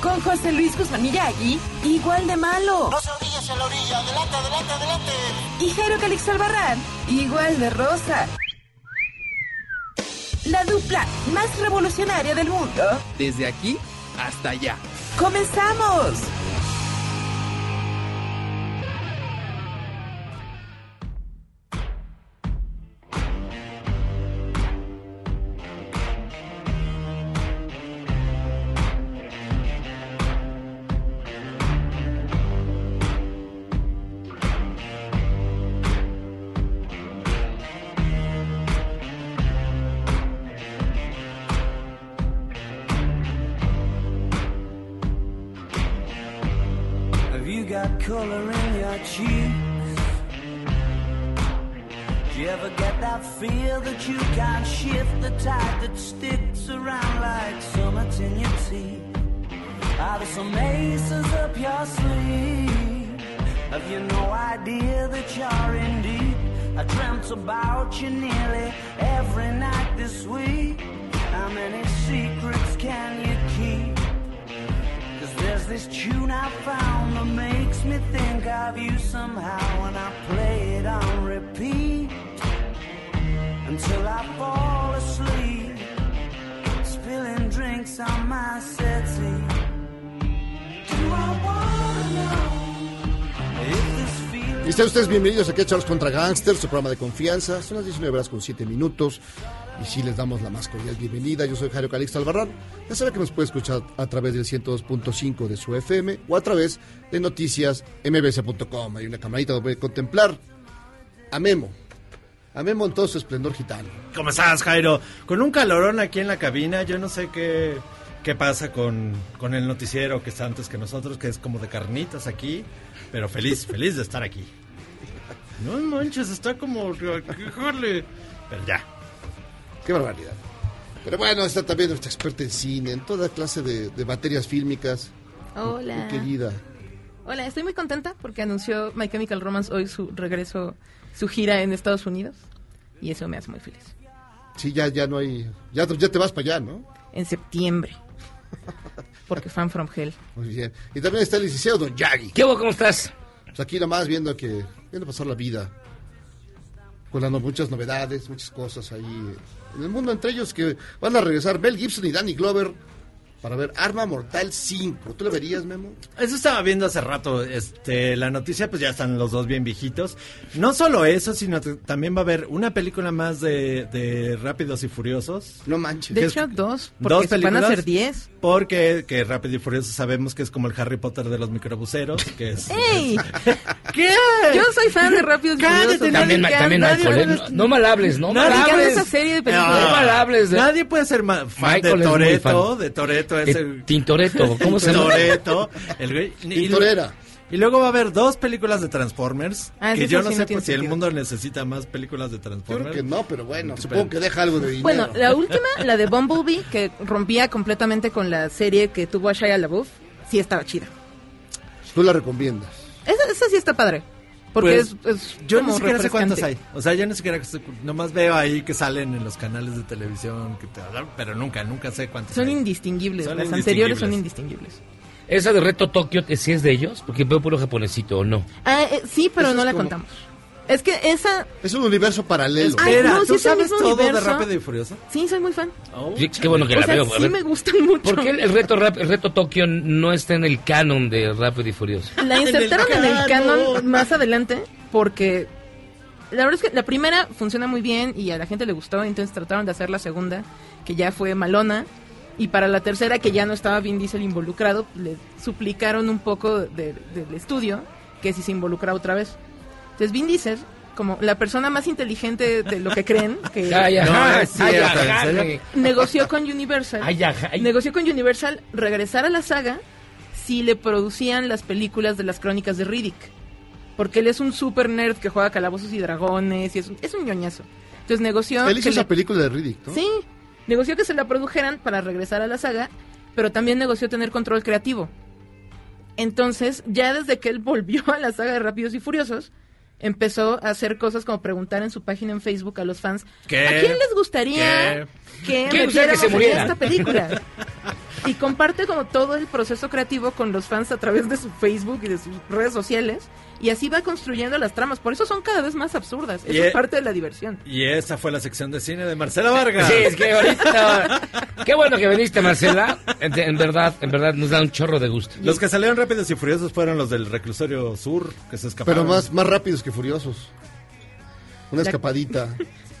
con José Luis Guzmán Miyagi, igual de malo. No se orillas en la orilla, adelante, adelante, adelante. Y Jairo Calixto Albarrán, igual de rosa. La dupla más revolucionaria del mundo. Desde aquí hasta allá. ¡Comenzamos! watching it. Y están ustedes bienvenidos aquí a Charles contra Gangsters, su programa de confianza. Son las 19 horas con 7 minutos. Y sí les damos la más cordial bienvenida. Yo soy Jairo Calixto Albarrán. Ya sabe que nos puede escuchar a través del 102.5 de su FM o a través de noticias mbs.com. Hay una camarita donde puede contemplar a Memo. A Memo en todo su esplendor gitano. ¿Cómo estás, Jairo? Con un calorón aquí en la cabina, yo no sé qué, qué pasa con, con el noticiero que está antes que nosotros, que es como de carnitas aquí, pero feliz, feliz de estar aquí. No manches, está como... Híjole. Pero ya. Qué barbaridad. Pero bueno, está también nuestra experta en cine, en toda clase de, de materias fílmicas. Hola. Mi querida. Hola, estoy muy contenta porque anunció My Chemical Romance hoy su regreso, su gira en Estados Unidos. Y eso me hace muy feliz. Sí, ya, ya no hay... Ya, ya te vas para allá, ¿no? En septiembre. Porque Fan From Hell. Muy bien. Y también está el licenciado Don Yagi. ¿Qué hubo? ¿Cómo estás? Pues aquí nomás viendo que viendo pasar la vida. Con las muchas novedades, muchas cosas ahí en el mundo, entre ellos que van a regresar Mel Gibson y Danny Glover para ver Arma Mortal 5. ¿Tú lo verías, Memo? Eso estaba viendo hace rato, este, la noticia, pues ya están los dos bien viejitos. No solo eso, sino que también va a haber una película más de, de Rápidos y Furiosos. No manches. De hecho, dos. Porque Dos se van a películas. hacer diez. Porque que Rápido y Furioso sabemos que es como el Harry Potter de los microbuseros, que es... ¡Ey! ¿Qué? Yo soy fan de Rápidos y Furiosos. También, también Michael, ¿eh? No, no mal hables, no Nadie- mal Me encanta hables. esa serie de películas. No mal hables de- Nadie puede ser fan Michael de Toreto, de Toreto Eh, ese... Tintoretto, ¿cómo se llama? Toreto, el güey. y- Tintorera. Y luego va a haber dos películas de Transformers. Ah, que yo sí no no sé pues, si el mundo necesita más películas de Yo creo Transformers. que no, pero bueno, supongo que deja algo de dinero. Bueno, la última, la de Bumblebee, que rompía completamente con la serie que tuvo a Shia LaBeouf, sí estaba chida. Tú la recomiendas. Esa, esa sí está padre. Porque Pues, es, es Yo como ni siquiera sé cuántas hay. O sea, yo ni siquiera nomás veo ahí que salen en los canales de televisión, que te pero nunca, nunca sé cuántas Son hay. indistinguibles. Son Las anteriores son indistinguibles. indistinguibles. Esa de Reto Tokio, ¿sí es de ellos? Porque veo puro japonesito, ¿o no? Ah, eh, sí, pero Eso no la como- contamos. Es que esa... Es un universo paralelo. Ay, Espera, no, sí ¿tú es el sabes mismo todo de. Rápido y Furioso? Sí, soy muy fan. Sí, qué bueno que o la sea, veo. sí me gustan mucho. ¿Por qué el, el reto, rap- el reto Tokio no está en el canon de Rápido y Furioso? La insertaron en el canon. canon más adelante porque la verdad es que la primera funciona muy bien y a la gente le gustó, entonces trataron de hacer la segunda, que ya fue malona. Y para la tercera, que ya no estaba Vin Diesel involucrado, le suplicaron un poco de- del estudio que si se involucra otra vez. Entonces Vin Diesel, como la persona más inteligente de lo que creen, negoció con Universal. Ay, ajá, ay. Negoció con Universal regresar a la saga si le producían las películas de las crónicas de Riddick. Porque él es un super nerd que juega calabozos y dragones y es un, es un ñoñazo. Entonces negoció. Él hizo que esa le- película de Riddick, ¿no? Sí, negoció que se la produjeran para regresar a la saga, pero también negoció tener control creativo. Entonces, ya desde que él volvió a la saga de Rápidos y Furiosos, empezó a hacer cosas como preguntar en su página en Facebook a los fans, ¿Qué? ¿a quién les gustaría que ¿Quién gustaría que metiéramos en esta película? Y comparte como todo el proceso creativo con los fans a través de su Facebook y de sus redes sociales. Y así va construyendo las tramas. Por eso son cada vez más absurdas. Eso Y es e- parte de la diversión. Y esa fue la sección de cine de Marcela Vargas. Sí, es que ahorita. Qué bueno que viniste, Marcela. En, en verdad, en verdad, nos da un chorro de gusto. Los que salieron rápidos y furiosos fueron los del reclusorio sur, que se escaparon. Pero más, más rápidos que furiosos. Una La- escapadita.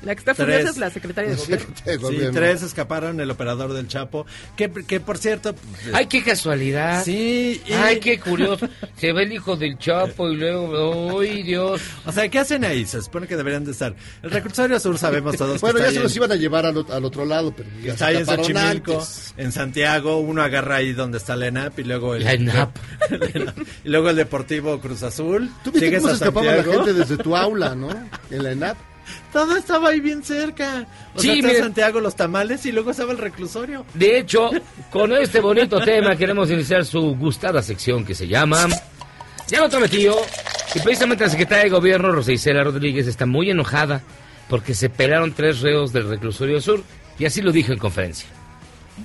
La que está Tres. furiosa es la secretaria de gobierno. Sí, gobierno. tres escaparon, el operador del Chapo, que, que por cierto... pues, Ay, qué casualidad. Sí, y- Ay, qué curioso. Se ve el hijo del Chapo y luego. ¡Ay, Dios! O sea, ¿qué hacen ahí? Se supone que deberían de estar. El reclusorio sur sabemos todos que Bueno, ya se los en- iban a llevar al, al otro lado, pero ya Está ahí en Xochimilco, antes. en Santiago, uno agarra ahí donde está la ENAP y luego el... La ENAP. y luego el Deportivo Cruz Azul. ¿Tú viste cómo a se escapaba la gente desde tu aula, no? En la ENAP. Todo estaba ahí bien cerca. O Sí, sea. Santiago, los tamales y luego estaba el reclusorio. De hecho, con este bonito tema queremos iniciar su gustada sección que se llama Ya lo prometió. Y precisamente la secretaria de gobierno, Rosa Isela Rodríguez, está muy enojada porque se pelaron tres reos del reclusorio sur. Y así lo dijo en conferencia.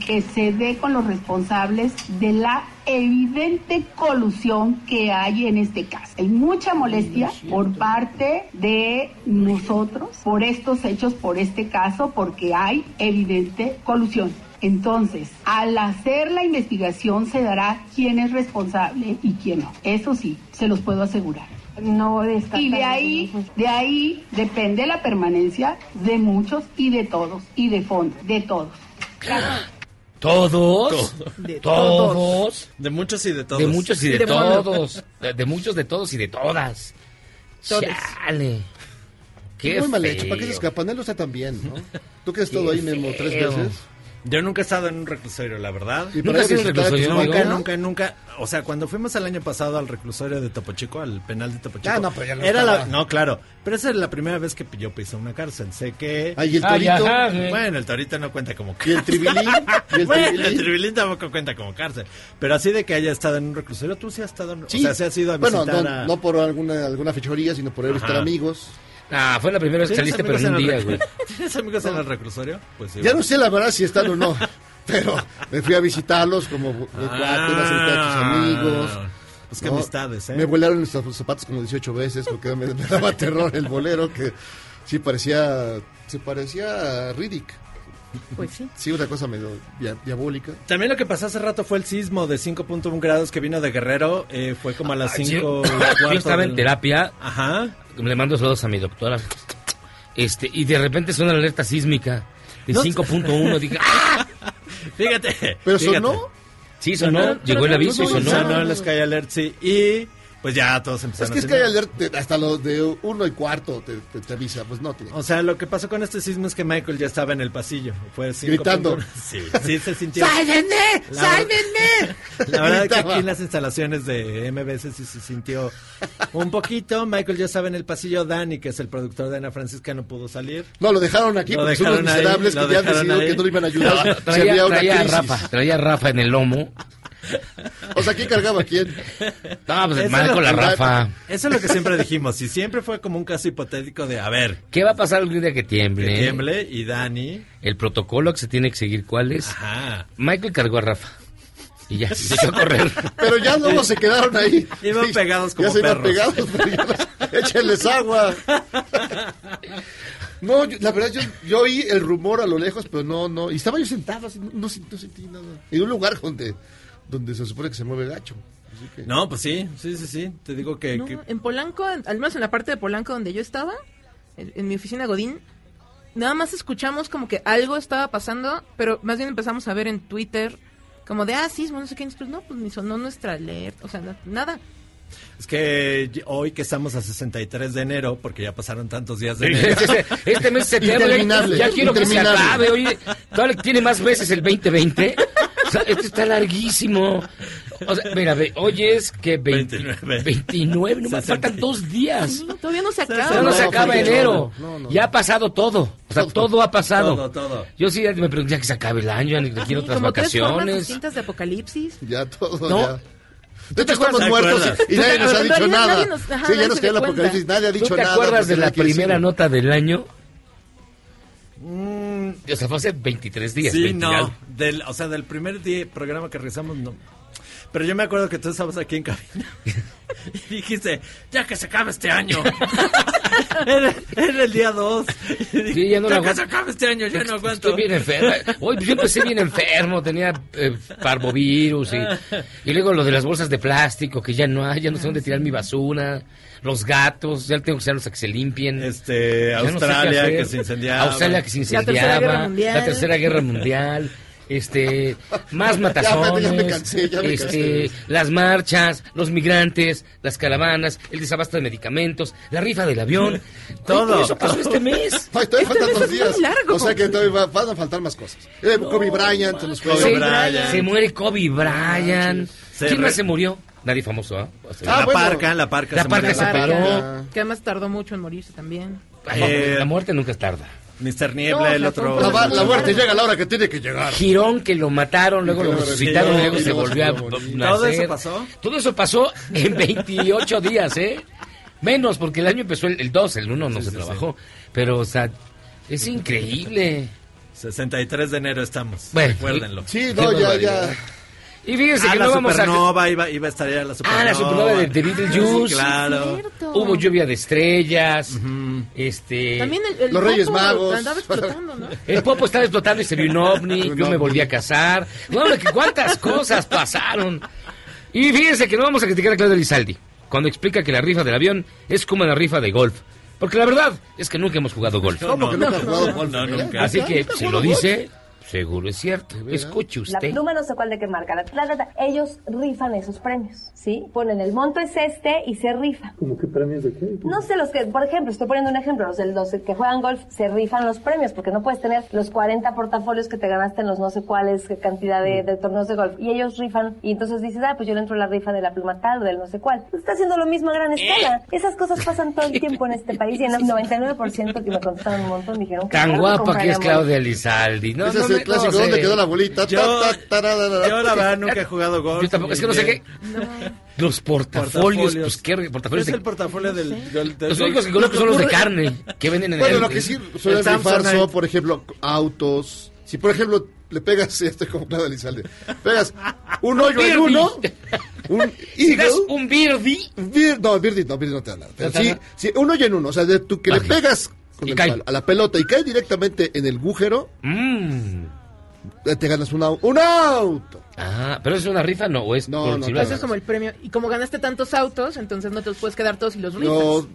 Que se dé con los responsables de la evidente colusión que hay en este caso. Hay mucha molestia por parte de nosotros por estos hechos, por este caso, porque hay evidente colusión. Entonces, al hacer la investigación se dará quién es responsable y quién no. Eso sí, se los puedo asegurar. No Y de ahí, de ahí depende la permanencia de muchos y de todos, y de fondo, de todos. ¿Todos? De ¿Todos? De muchos y de todos. De muchos y de, todos. De, de muchos, de todos y de todas. Todes. Chale. Qué Muy mal hecho. ¿Para qué se escapan? Él lo está tan bien, ¿no? Tú que has estado ahí, Memo, tres veces. Yo nunca he estado en un reclusorio, la verdad. Y ¿Nunca has ido Nunca, nunca, nunca. O sea, cuando fuimos el año pasado al reclusorio de Topo Chico, al penal de Topo Chico. Ah, no, pero ya no era la, No, claro. Pero esa es la primera vez que yo pisé una cárcel. Sé que. Ay, el Ay, torito. ajá, güey. Bueno, el torito no cuenta como Y el tribilín. Y el Bueno, el tribilín. tribilín tampoco cuenta como cárcel. Pero así de que haya estado en un reclusorio, tú sí has estado. en- Sí. O sea, sí has ido a bueno, visitar no, a. no por alguna, alguna fechoría, sino por ir a visitar amigos. Ah, fue la primera vez que ¿Tienes saliste, pero en un día, güey. ¿Tienes amigos en el reclusorio? Pues sí. Ya no sé la verdad si están o no, pero me fui a visitarlos como de cuate, iba a tus amigos. Pues qué ¿no? amistades, ¿eh? Me volaron los zapatos como 18 veces porque me, me daba terror el bolero que sí parecía, se parecía a Riddick. Pues sí. Sí, una cosa medio dia- diabólica. También lo que pasó hace rato fue el sismo de 5.1 grados que vino de Guerrero. eh, fue como a las 5 Yo, yo estaba en terapia, Ajá. Le mando saludos a mi doctora. Este, y de repente suena la alerta sísmica de No- 5.1. Dije, ¡ah! Fíjate. Pero fíjate. sonó. Sí, sonó, llegó el aviso y no, no, sonó. Sonó el Sky Alert, sí. Y pues ya todos Es empezaron que es que hay hacer- alert hasta los de uno y cuarto te, te- te avisa, pues no tiene. O sea, lo que pasó con este sismo es que Michael ya estaba en el pasillo. Fue 5.1. Gritando. Sí, sí se sintió. ¡Sálvenme! La- ¡Sálvenme! La verdad que Gritaba. aquí en las instalaciones de MBS sí se sintió un poquito. Michael ya estaba en el pasillo. Dani, que es el productor de Ana Francisca, no pudo salir. No, lo dejaron aquí Lo porque son dejaron ahí, miserables lo que ya han dejaron decidido ahí. que no le iban a ayudar. Traía, había una traía a crisis. Rafa, traía a Rafa en el lomo. O sea, ¿quién cargaba a quién? No, pues Eso mal con la Rafa. Eso es lo que siempre dijimos. Y siempre fue como un caso hipotético de, a ver, ¿Qué va a pasar el día que que tiemble? tiemble y Dani. El protocolo que se tiene que seguir, ¿cuál es? Ajá. Michael cargó a Rafa. Y ya, se echó a correr. Pero ya luego se quedaron ahí. Iban pegados como Ya se iban perros. pegados, pero ya los- échenles agua. No, yo- la verdad, yo, yo oí el rumor a lo lejos, pero no, no. Y estaba yo sentado, así, no, no, sent- no sentí nada. En un lugar donde, donde se supone que se mueve gacho. Así que- No, pues sí, sí, sí, sí. Te digo que... No, que- en Polanco, en- al menos en la parte de Polanco donde yo estaba, en, en mi oficina Godín, nada más escuchamos como que algo estaba pasando, pero más bien empezamos a ver en Twitter como de, ah, sismo, no sé qué, pues no, pues ni sonó nuestra alerta, o sea, na- nada. Es que hoy que estamos a 63 de enero, porque ya pasaron tantos días de Sí, enero. este, este mes se Interminable, Ya quiero que se acabe. Oye, tiene más veces el 2020. Sea, esto está larguísimo. O sea, mira, ve, hoy es que 20 29. 29, no me faltan dos días. Sí, todavía no se acaba. no se No, acaba porque- enero. no, no, ya ha pasado todo. O sea, todo, ha pasado. Todo, todo. Yo sí me pregunté ya que se acabe el año, ni quiero otras como tres formas vacaciones. distintas de apocalipsis. Ya todo, No. ya. De hecho, estamos ¿Te muertos y, y nadie nos ha dicho nada. nadie nos- ajá, sí, ya nos se dio cuenta. apocalipsis, nadie ha ¿Tú dicho te nada. acuerdas porque de no la primera nota del año? Mm, O sea, fue hace 23 días. sí, 20 y no. Del, o sea, del primer día, programa que realizamos, no. Pero yo me acuerdo que tú estabas aquí en cabina y dijiste, ya que se acabe este año. era, era el día 2. Sí, ya no lo que se acabe este año, ya no aguanto. Estoy bien enfermo. Hoy yo empecé bien enfermo, tenía eh, parvovirus y, y luego lo de las bolsas de plástico que ya no hay, ya no sé dónde tirar mi basura, los gatos, ya tengo que usarlos a que se limpien. Este, Ya no sé qué Australia que se incendiaba. Australia que se La Tercera incendiaba. Guerra Mundial. La Tercera Guerra Mundial. Este, más Ya, matazones, ya me cansé, ya me este, cansé. las marchas, los migrantes, las caravanas, el desabasto de medicamentos, la rifa del avión, Todo, eso pasó este mes. Ay, todavía faltan mes dos días. largo. O sea que todavía va- van a faltar más cosas. Eh, Kobe Bryant se nos fue. Muere Kobe Bryant. ¿Quién re- más se murió? Nadie famoso, ¿ah? O sea, Ah, la bueno. parca, la parca. La se parca se paró. Que además tardó mucho en morirse también. eh, la muerte nunca es tarda. Mr. Niebla, No, el otro. La, muerte llega a la hora que tiene que llegar. Girón que lo mataron, luego lo resucitaron luego se volvió a nacer. ¿Todo eso pasó? Todo eso pasó en 28 días, ¿eh? Menos, porque el año empezó el, el 2, el 1 no se trabajó. Pero, o sea, es increíble. 63 de enero estamos. Bueno, recuérdenlo. Sí, no, ya, ya. Y fíjense Ah, que no vamos a... supernova iba, iba a estar ya la supernova. Ah, la supernova de, de Beetlejuice. Sí, claro. Hubo lluvia de estrellas. Este... También el, el Los Reyes Magos. andaba explotando, ¿no? El Popo estaba explotando y se vio un ovni, Un yo me volví a casar. No, hombre, que cuántas cosas pasaron. Y fíjense que no vamos a criticar a Claudio Elizalde cuando explica que la rifa del avión es como la rifa de golf. Porque la verdad es que nunca hemos jugado golf. ¿Cómo que nunca has jugado no, golf? no, nunca. Así que ¿Nunca has si lo dice, seguro es cierto. Escuche La usted. pluma no sé cuál de qué marca. La, la, la, la. Ellos rifan esos premios, ¿sí? Ponen el monto es este y se rifa. ¿Cómo qué premios de qué? No sé, los que, por ejemplo, estoy poniendo un ejemplo, los, del- los que juegan golf se rifan los premios, porque no puedes tener los 40 portafolios que te ganaste en los no sé cuáles cantidad de, de torneos de golf. Y ellos rifan, y entonces dices, ah, pues yo le entro a la rifa de la pluma tal o del no sé cuál. Pues está haciendo lo mismo a gran escala. Esas cosas pasan todo el tiempo en este país y el 99% que me contestaron un montón dijeron que Tan guapa que es. Claudia Elizalde. No, no es el clásico. no sé. ¿Dónde quedó la bolita? Yo- Ta, ta, tararara. Yo la verdad nunca he jugado golf. Yo tampoco, es que no sé qué. Los portafolios, pues qué portafolios. Es de- el portafolio del... del- del- Los únicos que conozco son los de carne, que venden en Bueno, el... lo que sí suelen el rifar son, por ejemplo, autos. Si, por ejemplo, le pegas, estoy como Claudio Elizalde, pegas un hoyo en uno, un Si das eagle, un birdie, Bir- no, Birdie no, Birdie no te da nada. Pero ¿No te da sí, sí, un hoyo en uno. O sea, de tú que le pegas con Y el cae. palo a la pelota y cae directamente en el agujero, eh, te ganas un, au- un auto. Ah, pero es una rifa, no, o es No, no, no. lo Eso es como el premio. Y como ganaste tantos autos, entonces no te los puedes quedar todos y los rifas. No,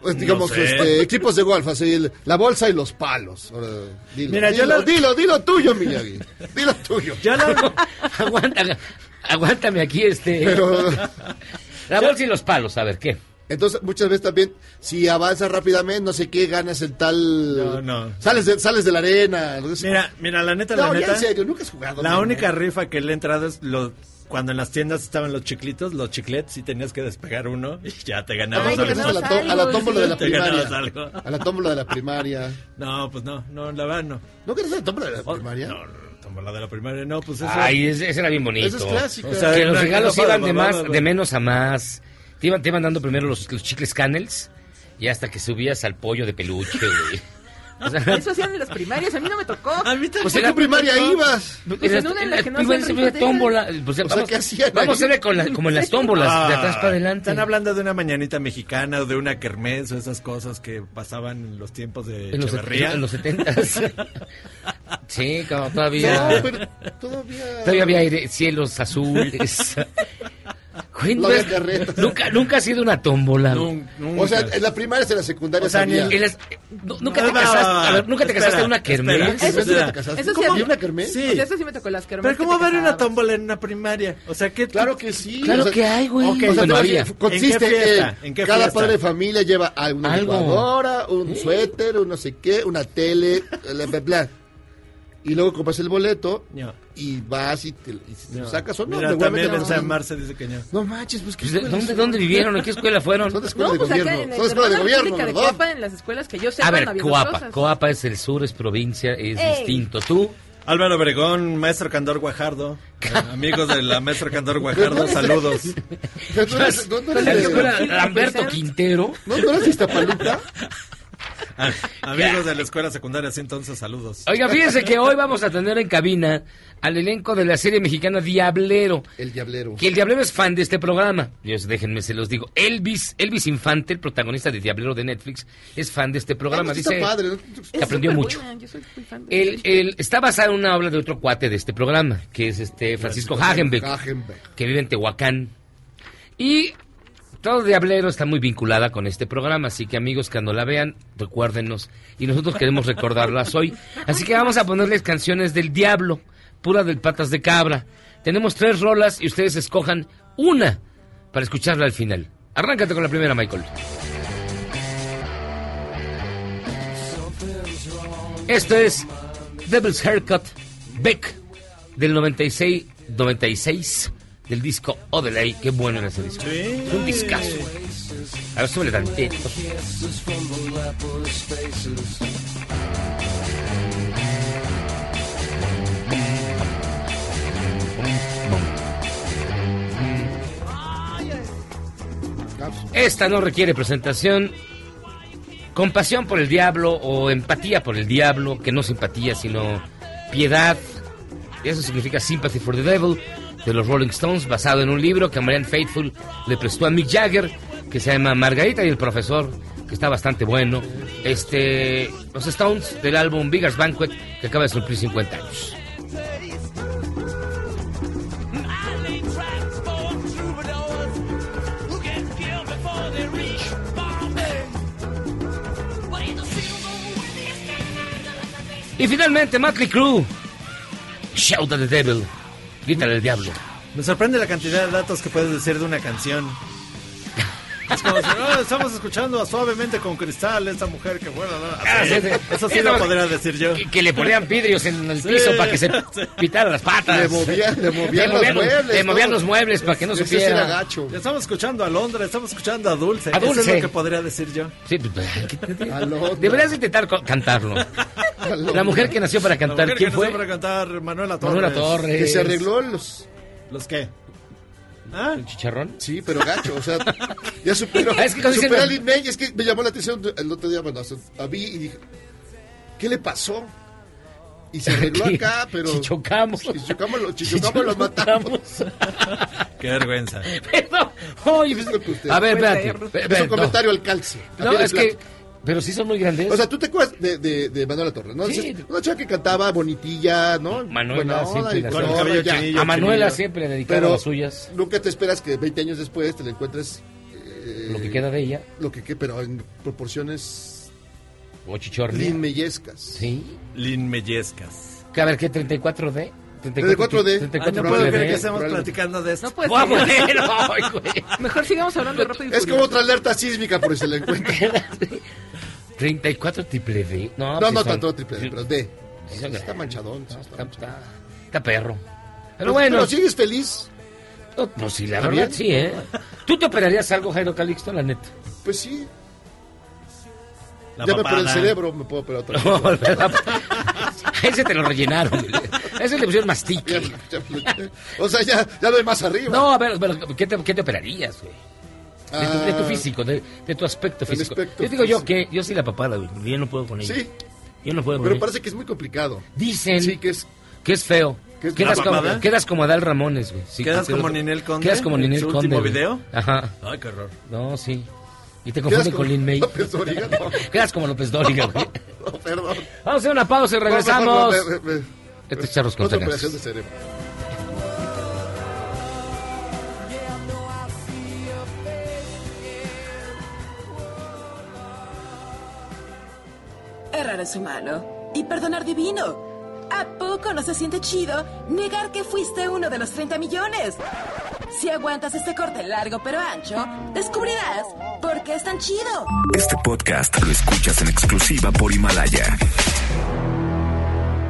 pues, digamos, sé. este, equipos de golf, así, el- la bolsa y los palos. Ahora, dilo, Mira, yo dilo, la- dilo, dilo tuyo, Miyagi. Dilo tuyo. Yo Aguanta, aguántame aquí, este... Pero, La bolsa y los palos, a ver, ¿qué? Entonces, muchas veces también, si avanzas rápidamente, no sé qué, ganas el tal... No, no. Sales de, sales de la arena. no sé. Mira, mira, la neta, no, la neta. en serio, nunca has jugado. La ¿no? única rifa que le he entrado es lo, cuando en las tiendas estaban los chiclitos, los chiclets, y tenías que despegar uno y ya te ganabas Ay, algo. a la, tó- a la tómbola de la primaria. algo. A la tómbola de la primaria. No, pues no, no, la verdad no. ¿No quieres la tómbola de la Oh, primaria? No, no, tómbola de la primaria, no, pues eso. Ay, ese, ese era bien bonito. Esa es clásica. O sea, que los regalos iban de más, de menos a más. Te iban, te iban dando primero los, los chicles canels y hasta que subías al pollo de peluche, güey. O sea, Eso hacían en las primarias, a mí no me tocó. A mí también. Pues, ¿a qué primaria ibas? Pues en una en la que no hacían tómbola. Pues, sea, vamos, ¿qué hacían vamos a hacerle con la- como en las tómbolas, Ah, de atrás para adelante. Están hablando de una mañanita mexicana o de una kermés o esas cosas que pasaban en los tiempos de en los, Echeverría. en los 70 Sí, como todavía. No, pero todavía... Todavía había aire, cielos azules. Güey, No es- carretas. nunca, nunca ha sido una tómbola. Nun-. O sea, en la primaria, en la secundaria O sea, el- En las- no, nunca No, te no, casaste, a ver, nunca te espera, casaste en una kermés. espera. Eso ¿Kermés sí, ya te casaste? eso sí ¿Cómo? había- ¿Una kermés? Sí. O sea, eso sí me tocó las kermés Pero que ¿cómo te va a haber una tómbola en una primaria? O sea, ¿qué Claro que sí. Claro o sea, que hay, güey. ok, O sea, Bueno, te- había. consiste ¿En qué fiesta? en ¿En qué cada padre de familia lleva Algo. licuadora, un suéter, un no sé qué, una tele, bla, bla, bla. Y luego compras el boleto. Y vas y te, y te No. sacas o no. Mira, también no. en San Marce dice que no. No manches, pues ¿qué Pues, ¿de- escuelas ¿Dónde? ¿Dónde vivieron? ¿En qué escuela fueron? Son de escuela No, de pues acá gobierno. en el Son de escuela de gobierno, de. Coapa, en las escuelas que yo sepa, A ver, Coapa. cosas. Coapa es el sur, es provincia, es Ey. distinto. ¿Tú? Álvaro Obregón, maestro Candor Guajardo. Eh, amigos de la maestra Candor Guajardo, saludos. Tú eres- Lamberto Quintero. ¿No no eres Iztapaluca? Amigos de la escuela secundaria, sí, entonces saludos. Oiga, fíjense que hoy vamos a tener en cabina al elenco de la serie mexicana Diablero. El diablero. Que el Diablero es fan de este programa. Dios, déjenme, se los digo. Elvis, Elvis Infante, el protagonista de Diablero de Netflix, es fan de este programa. Ah, pues Dice está padre. ¿no? que aprendió mucho. buena, yo soy muy fan de él está basado en una obra de otro cuate de este programa, que es este Francisco Hagenbeck, Hagenbeck. que vive en Tehuacán. Y todo Diablero está muy vinculada con este programa, así que amigos, cuando la vean, recuérdenos. Y nosotros queremos recordarlas hoy. Así que vamos a ponerles canciones del Diablo, pura del Patas de Cabra. Tenemos tres rolas y ustedes escojan una para escucharla al final. Arráncate con la primera, Michael. Esto es Devil's Haircut Beck del 96, 96 del disco Odelay. Qué bueno en ese disco. Es un discazo. A ver, súbele tantito. Esta no requiere presentación. Compasión por el diablo o empatía por el diablo, que no simpatía, sino piedad. Eso significa Sympathy for the Devil de los Rolling Stones, basado en un libro que Marianne Faithful le prestó a Mick Jagger, que se llama Margarita y el profesor, que está bastante bueno. Este, los Stones del álbum Bigger's Banquet, que acaba de cumplir 50 años. Y finalmente, Motley Crue. Shout at the Devil. Grítale al diablo. Me sorprende la cantidad de datos que puedes decir de una canción. Es como si, "Oh, estamos escuchando a suavemente con cristal esta mujer que bueno, ¿no? Así, Ah, sí, sí. eso sí lo podría decir yo. Que, que le ponían vidrios en el Sí, piso para que se sí. pitaran las patas. Le movían- le movían los los, muebles, le movían todo. los muebles para que no supiera. era gacho. Estamos escuchando a Londra, estamos escuchando a Dulce. A Eso es Dulce. lo que podría decir yo. Sí, pues, ¿qué te- A Londra. Deberías intentar cantarlo. La mujer que nació para La cantar, mujer ¿quién que fue? nació para cantar Manuela Torres. Manuela Torres. Que se arregló los... ¿Los qué? ¿Ah? ¿El chicharrón? Sí, pero gacho, o sea, ya superó. Ah, es que cuando superó dicen- a Lin May, es que me llamó la atención el otro día, bueno, a mí y dije, ¿qué le pasó? Y se arregló acá, pero... Chichocamos. Chichocamos, lo, chichocamos, lo matamos. Qué vergüenza. Pero, oye, pues, a ver, espérate. Es un no. comentario al calce. No, es que. Pero sí son muy grandes. O sea, ¿tú te acuerdas de, de, de Manuela Torres, no? Sí. Una chica que cantaba bonitilla, ¿no? Manuela Buena onda siempre la- con el todo, cabello ya. chinillo. a Manuela chinillo. siempre le dedicaba Pero las suyas. nunca te esperas que 20 años después te la encuentres... eh, Lo que queda de ella. Lo que queda, pero en proporciones O chichornia. linmeyescas. Sí. Lin Mellescas. Que a ver, ¿qué? ¿34D? 34D. 34 Ay, no puedo creer que D. estemos platicando de esto. No puedes Ah. Mejor sigamos hablando de Rápido y Es como otra alerta sísmica por si se la encuentra. 34 triple D. No, No, no son- tanto triple, D, pero D. Son Está manchadón. Está, está está- está perro. Pero Pero bueno, Pero sigues feliz. no, pues sí, la ¿Está verdad bien? sí, ¿eh? ¿Tú te operarías algo, Jairo Calixto, la neta? Pues sí. La ya me por el papada. cerebro me puedo operar otra No, vez. ¿verdad? Ese te lo rellenaron. Ese le pusieron Ya- mastique. ya- o sea, ya, ya no hay más arriba. No, a ver, pero ¿qué te, qué te operarías, güey? De, tu, de tu Ah, físico, de, de tu aspecto físico. aspecto yo digo yo físico. que yo sí la papada, güey. Yo no puedo con ella. Sí, Yo no puedo con pero ella. parece que es muy complicado. Dicen Sí, que es. que es feo. ¿Qué es quedas, como, quedas como Adal Ramones, güey. Sí, ¿Quedas como lo- Ninel Conde? Quedas como en Ninel su Conde. último güey. video? Ajá. Ay, qué horror. No, sí. Y te como con Lin May. López Dóriga, no. Quedas como López Dóriga, güey. No, perdón. Vamos a hacer una pausa y regresamos. Estos charros con operación de cerebro. Perdonar es humano. Y perdonar divino. ¿A poco no se siente chido negar que fuiste uno de los 30 millones? Si aguantas este corte largo pero ancho, descubrirás por qué es tan chido. Este podcast lo escuchas en exclusiva por Himalaya.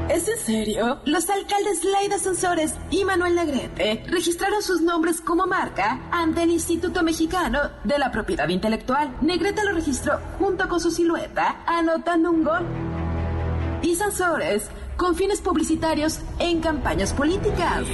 ¿Es en serio? Los alcaldes Laida Sansores y Manuel Negrete registraron sus nombres como marca ante el Instituto Mexicano de la Propiedad Intelectual. Negrete lo registró junto con su silueta, anotando un gol. Y Sansores con fines publicitarios en campañas políticas.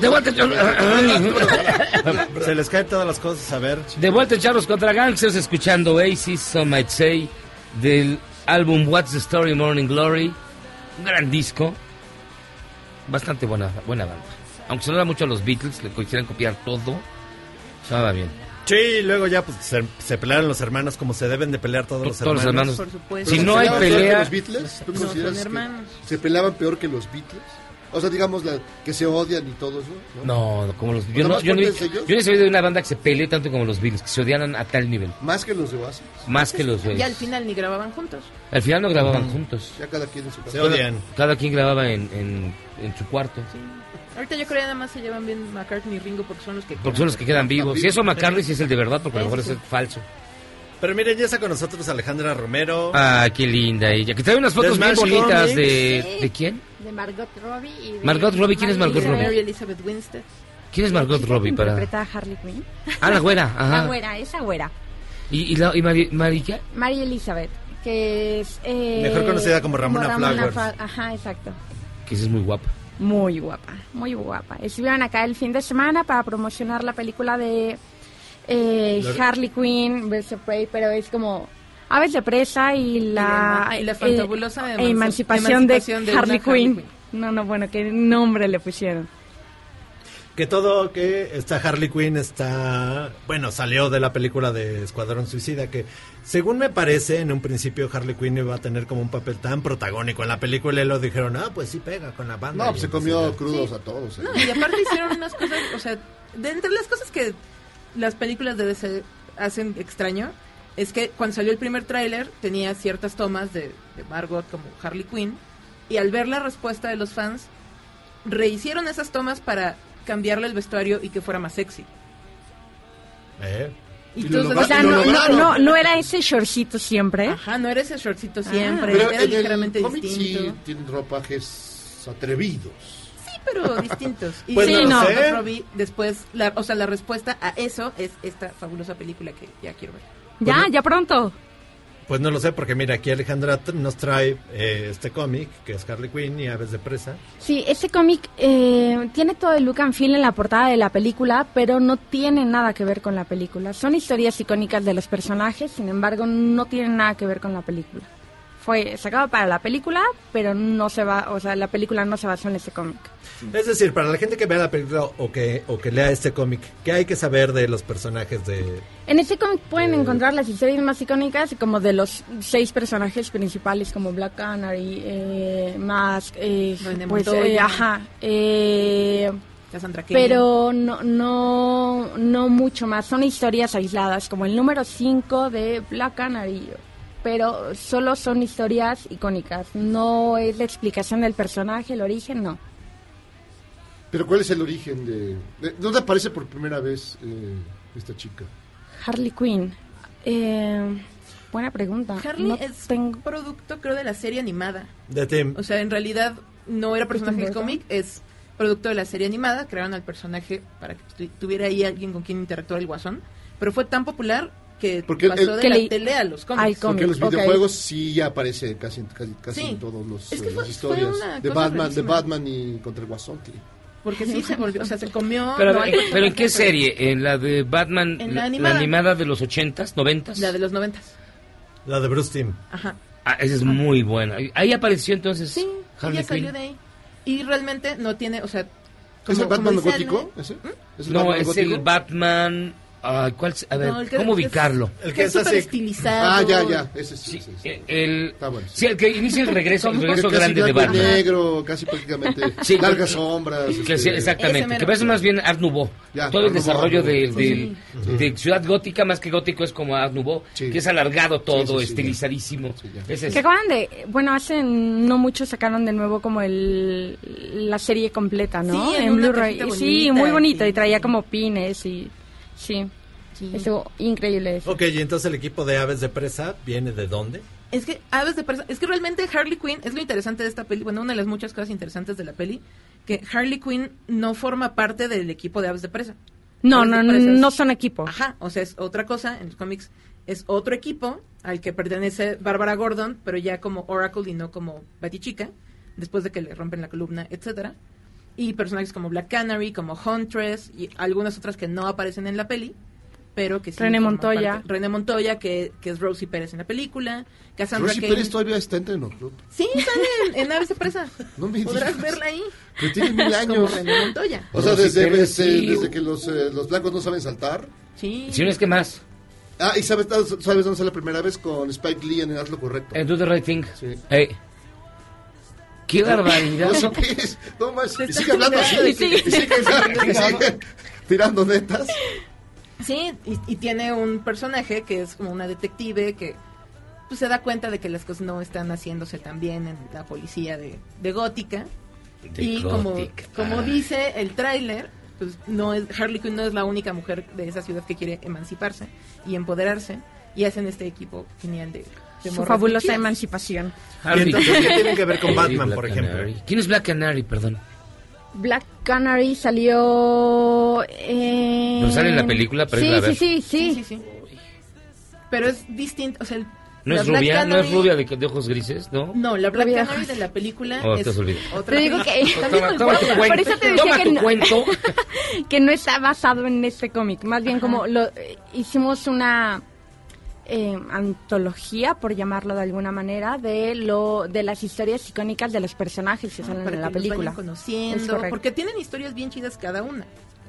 De vuelta, Se les caen todas las cosas, a ver. de vuelta Charlos contra Gangsters, escuchando Oasis, Some Might Say, del álbum What's the Story Morning Glory. Un gran disco. Bastante buena, buena banda. Aunque sonaba mucho a los Beatles, le quisieran copiar todo. Sonaba bien. Sí, y luego ya pues, se, se pelearon los hermanos como se deben de pelear todos los Todos los hermanos. hermanos. Por supuesto. Si ¿Pero no se hay pelea. los Beatles? ¿Tú No, consideras son que hermanos. se peleaban peor que los Beatles? O sea, digamos, la, que se odian y todo eso. ¿no? No, como los. ¿Los Yo no, yo, no, yo no he sabido de una banda que se pelee tanto como los Beatles, que se odiaran a tal nivel. Más que los de Oasis. Más que los Y al final ni grababan juntos. Al final no grababan juntos. Ya cada quien en su casa. Se odian. Cada quien grababa en, en, en su cuarto. Ahorita yo creo que nada más se llevan bien McCartney y Ringo porque son los que... Porque son los que quedan vivos. Si eso McCartney, si es el de verdad, porque a lo mejor es el falso. Pero miren, ya está con nosotros Alejandra Romero. Ah, qué linda ella. Que trae unas fotos De bien bonitas de... ¿De quién? De Margot Robbie y de Margot Robbie, ¿quién es Margot Robbie? Mary Elizabeth Winstead. ¿Quién es Margot Robbie para...? interpreta a Harley Quinn. Ah, la güera, La ajá. güera, esa güera. ¿Y, y, la, y Mari, Mari qué? Mary Elizabeth, que es... eh, Mejor conocida como Ramona Flowers. Fa- Ajá, exacto. Que esa es muy guapa. Muy guapa, muy guapa. Estuvieron acá el fin de semana para promocionar la película de eh, Harley Quinn vs. Prey, pero es como Aves de Presa y la, Y la eh, fantabulosa eh, emanci- emancipación, de, emancipación de una Harley, Harley Quinn. Quinn. No, no, bueno, qué nombre le pusieron. Que todo que esta Harley Quinn está, bueno, salió de la película de Escuadrón Suicida, que según me parece, en un principio Harley Quinn iba a tener como un papel tan protagónico en la película y lo dijeron, ah, pues sí pega con la banda. No, Y pues se comió crudos a todos. ¿eh? No, y aparte hicieron unas cosas, o sea, de entre las cosas que las películas de DC hacen extraño, es que cuando salió el primer tráiler tenía ciertas tomas de, de Margot como Harley Quinn, y al ver la respuesta de los fans, rehicieron esas tomas para cambiarle el vestuario y que fuera más sexy. ¿Eh? Y, Y lo tú- logra- O sea, no, no, no, no era ese shortcito siempre. Ajá, no era ese shortcito Ah. siempre, Pero era en el ligeramente cómic distinto. sí tienen ropajes atrevidos. Sí, pero distintos. Y Pues sí, no lo no, sé. Robbie, después, la, o sea, la respuesta a eso es esta fabulosa película que ya quiero ver. Ya, ya pronto. Pues no lo sé, porque mira, aquí Alejandra nos trae eh, este cómic, que es Harley Quinn y Aves de Presa. Sí, este cómic eh, tiene todo el look and feel en la portada de la película, pero no tiene nada que ver con la película. Son historias icónicas de los personajes, sin embargo, no tienen nada que ver con la película. Fue sacado para la película, pero no se va, o sea, la película no se basó en ese cómic. Es decir, para la gente que vea la película o que, o que lea este cómic, ¿qué hay que saber de los personajes de... En este cómic pueden Eh. encontrar las historias más icónicas, como de los seis personajes principales, como Black Canary, eh, Mask, eh, pues, Montoya. eh, ajá, eh, pero no, no, no mucho más. Son historias aisladas, como el número 5 de Black Canary. Pero solo son historias icónicas. No es la explicación del personaje, el origen, no. Pero ¿cuál es el origen de... de- ¿Dónde aparece por primera vez eh, esta chica? Harley Quinn. Eh, buena pregunta. Harley No es tengo- producto, creo, de la serie animada. de Tim? O sea, en realidad no era personaje del cómic, es producto de la serie animada. Crearon al personaje para que tu- tuviera ahí alguien con quien interactuar el guasón. Pero fue tan popular que Porque pasó el- de Que la le- tele a los cómics. Porque en los videojuegos sí ya aparece casi, casi, casi Sí. en todos los Es que eh, fue- las fue historias una de cosa Batman, de. Batman y contra el Guasón. que Porque sí se volvió, o sea, se comió... Pero, no hay eh, pero ¿en qué serie? ¿En la de Batman? En la animada. animada de los ochentas, noventas? La de los noventas. La de Bruce Timm. Ajá. Ah, esa es muy buena. Ahí apareció entonces Sí, Harley ella salió Quinn. de ahí. Y realmente no tiene, o sea... ¿Es como- el Batman gótico? ¿Ese? ¿Es el No, Batman es gótico? el Batman... ah, ¿cuál, a ver, No, el que- ¿cómo ubicarlo? El que que es así. estilizado. Ah, ya, ya. Ese sí. sí, sí. Eh, El, Está bueno. sí, el que inicia el regreso, el regreso Casi grande de Batman. negro, casi prácticamente. Sí, largas que- sombras. Que este, exactamente, que parece más bien Art Nouveau. Ya, Todo el Art Nouveau, desarrollo Art de, del- de Ciudad Gótica, más que gótico, es como Art Nouveau, Sí. que es alargado todo, Sí, sí, sí, estilizadísimo. Sí, ya. Ese es- Que acaban de, bueno, hace no mucho sacaron de nuevo como el la serie completa, ¿no? Sí, en Blu-ray. Sí, bonita, muy bonito sí. y traía como pines y sí, Sí. estuvo increíble eso. Ok, y entonces el equipo de aves de presa viene de dónde? Es que Aves de Presa, es que realmente Harley Quinn es lo interesante de esta peli, bueno, una de las muchas cosas interesantes de la peli, que Harley Quinn no forma parte del equipo de Aves de Presa. No, Aves no, Presa es- no son equipo. Ajá, o sea, es otra cosa, en los cómics es otro equipo al que pertenece Bárbara Gordon, pero ya como Oracle y no como Batichica, después de que le rompen la columna, etcétera. Y personajes como Black Canary, como Huntress y algunas otras que no aparecen en la peli, pero que sí. René Montoya. parte. René Montoya, que, que es Rosie Pérez en la película. Cassandra Rosie Cain. Pérez todavía está entre nosotros. Sí, sale en, en Aves de Presa. No me Podrás digas. verla ahí. Que tiene mil Como años. René Montoya. O sea, desde, Pérez, desde, sí. desde que los, eh, los blancos no saben saltar. Sí. Si no es que más, Ah, y sabes, sabes dónde sale la primera vez con Spike Lee en Haz lo Correcto. en Do the Right Thing. Sí. Ey. ¡Qué barbaridad! Qué es. No más. Y sigue hablando así. Y sigue, y sigue tirando netas. Sí, y, y tiene un personaje que es como una detective que pues, se da cuenta de que las cosas no están haciéndose tan bien en la policía de, de Gótica. De y como, Gótica. como Ah. dice el tráiler, pues no es, Harley Quinn no es la única mujer de esa ciudad que quiere emanciparse y empoderarse. Y hacen este equipo genial de, de Su morras fabulosa emancipación. Y entonces, ¿qué tiene que ver con Batman, por ejemplo? Canary. ¿Quién es Black Canary, perdón? Black Canary salió en... No sale en la película, pero sí, irla a ver. sí, sí, Sí, sí, sí. Pero es distinto, o sea, el- ¿No la es Black rubia? ¿No es Canary- rubia de, de ojos grises? ¿No? No, la Black Rubia. Canary de la película Oh, es te has olvidado. otra Te digo que- Toma, tu cuento. Por eso te decía Toma que tu no- cuento. que no está basado en este cómic. Más bien como lo eh, hicimos una eh, antología, por llamarlo de alguna manera, de lo de las historias icónicas de los personajes que salen para en la los película. conociendo, porque tienen historias bien chidas cada una.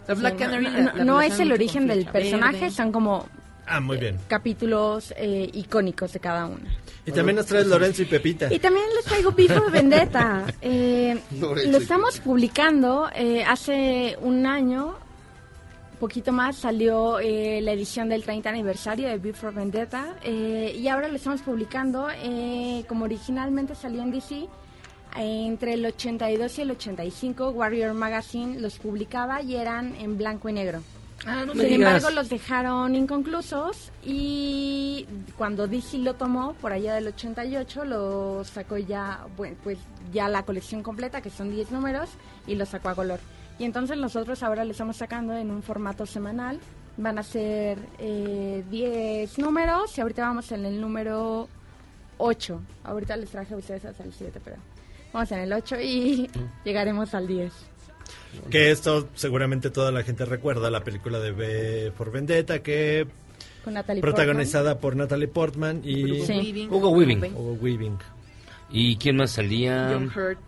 La Black Sí, Canary no, la- no- la no es el origen del personaje, Verde. son como Ah, muy bien. capítulos eh, icónicos de cada una. Y también nos traes Lorenzo y Pepita. Y también les traigo Before Vendetta. Eh, lo estamos publicando eh, hace un año, poquito más, salió eh, la edición del 30 aniversario de Before Vendetta. eh, y ahora lo estamos publicando eh, como originalmente salió en DC. Entre el 82 y el 85, Warrior Magazine los publicaba y eran en blanco y negro. Ah, no Sin embargo, los dejaron inconclusos y cuando DC lo tomó, por allá del 88, lo sacó ya, bueno, pues ya la colección completa, que son 10 números, y lo sacó a color. Y entonces nosotros ahora lo estamos sacando en un formato semanal. Van a ser eh, 10 números y ahorita vamos en el número 8. Ahorita les traje a ustedes hasta el 7, pero vamos en el 8 y llegaremos al 10. Que esto seguramente toda la gente recuerda, la película de V por Vendetta, que Con Natalie protagonizada por Natalie Portman y Hugo Sí. Weaving, Hugo Weaving. Hugo Weaving. ¿Y quién más salía? John Hurt.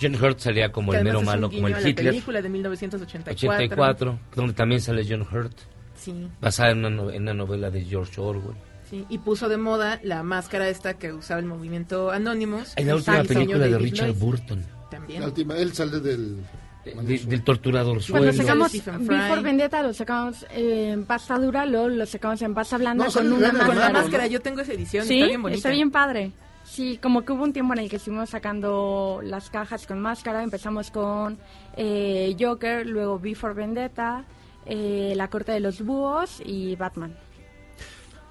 John Hurt salía como que el mero malo, como el a la Hitler. película de 1984. 84, donde también sale John Hurt, Sí, basada en una, no- en una novela de George Orwell. sí. Y puso de moda la máscara esta que usaba el movimiento Anonymous. En la última película de David Richard Lloyd. Burton, También. La última, él sale del. de- del torturador Cuando sacamos. Before Vendetta lo sacamos en pasta dura, luego lo sacamos en pasta blanda No, con una grande, Con la máscara, yo tengo esa edición, Sí, está bien bonita. está bien padre. Sí, como que hubo un tiempo en el que estuvimos sacando las cajas con máscara. Empezamos con eh, Joker, luego Before Vendetta, eh, La Corte de los Búhos y Batman.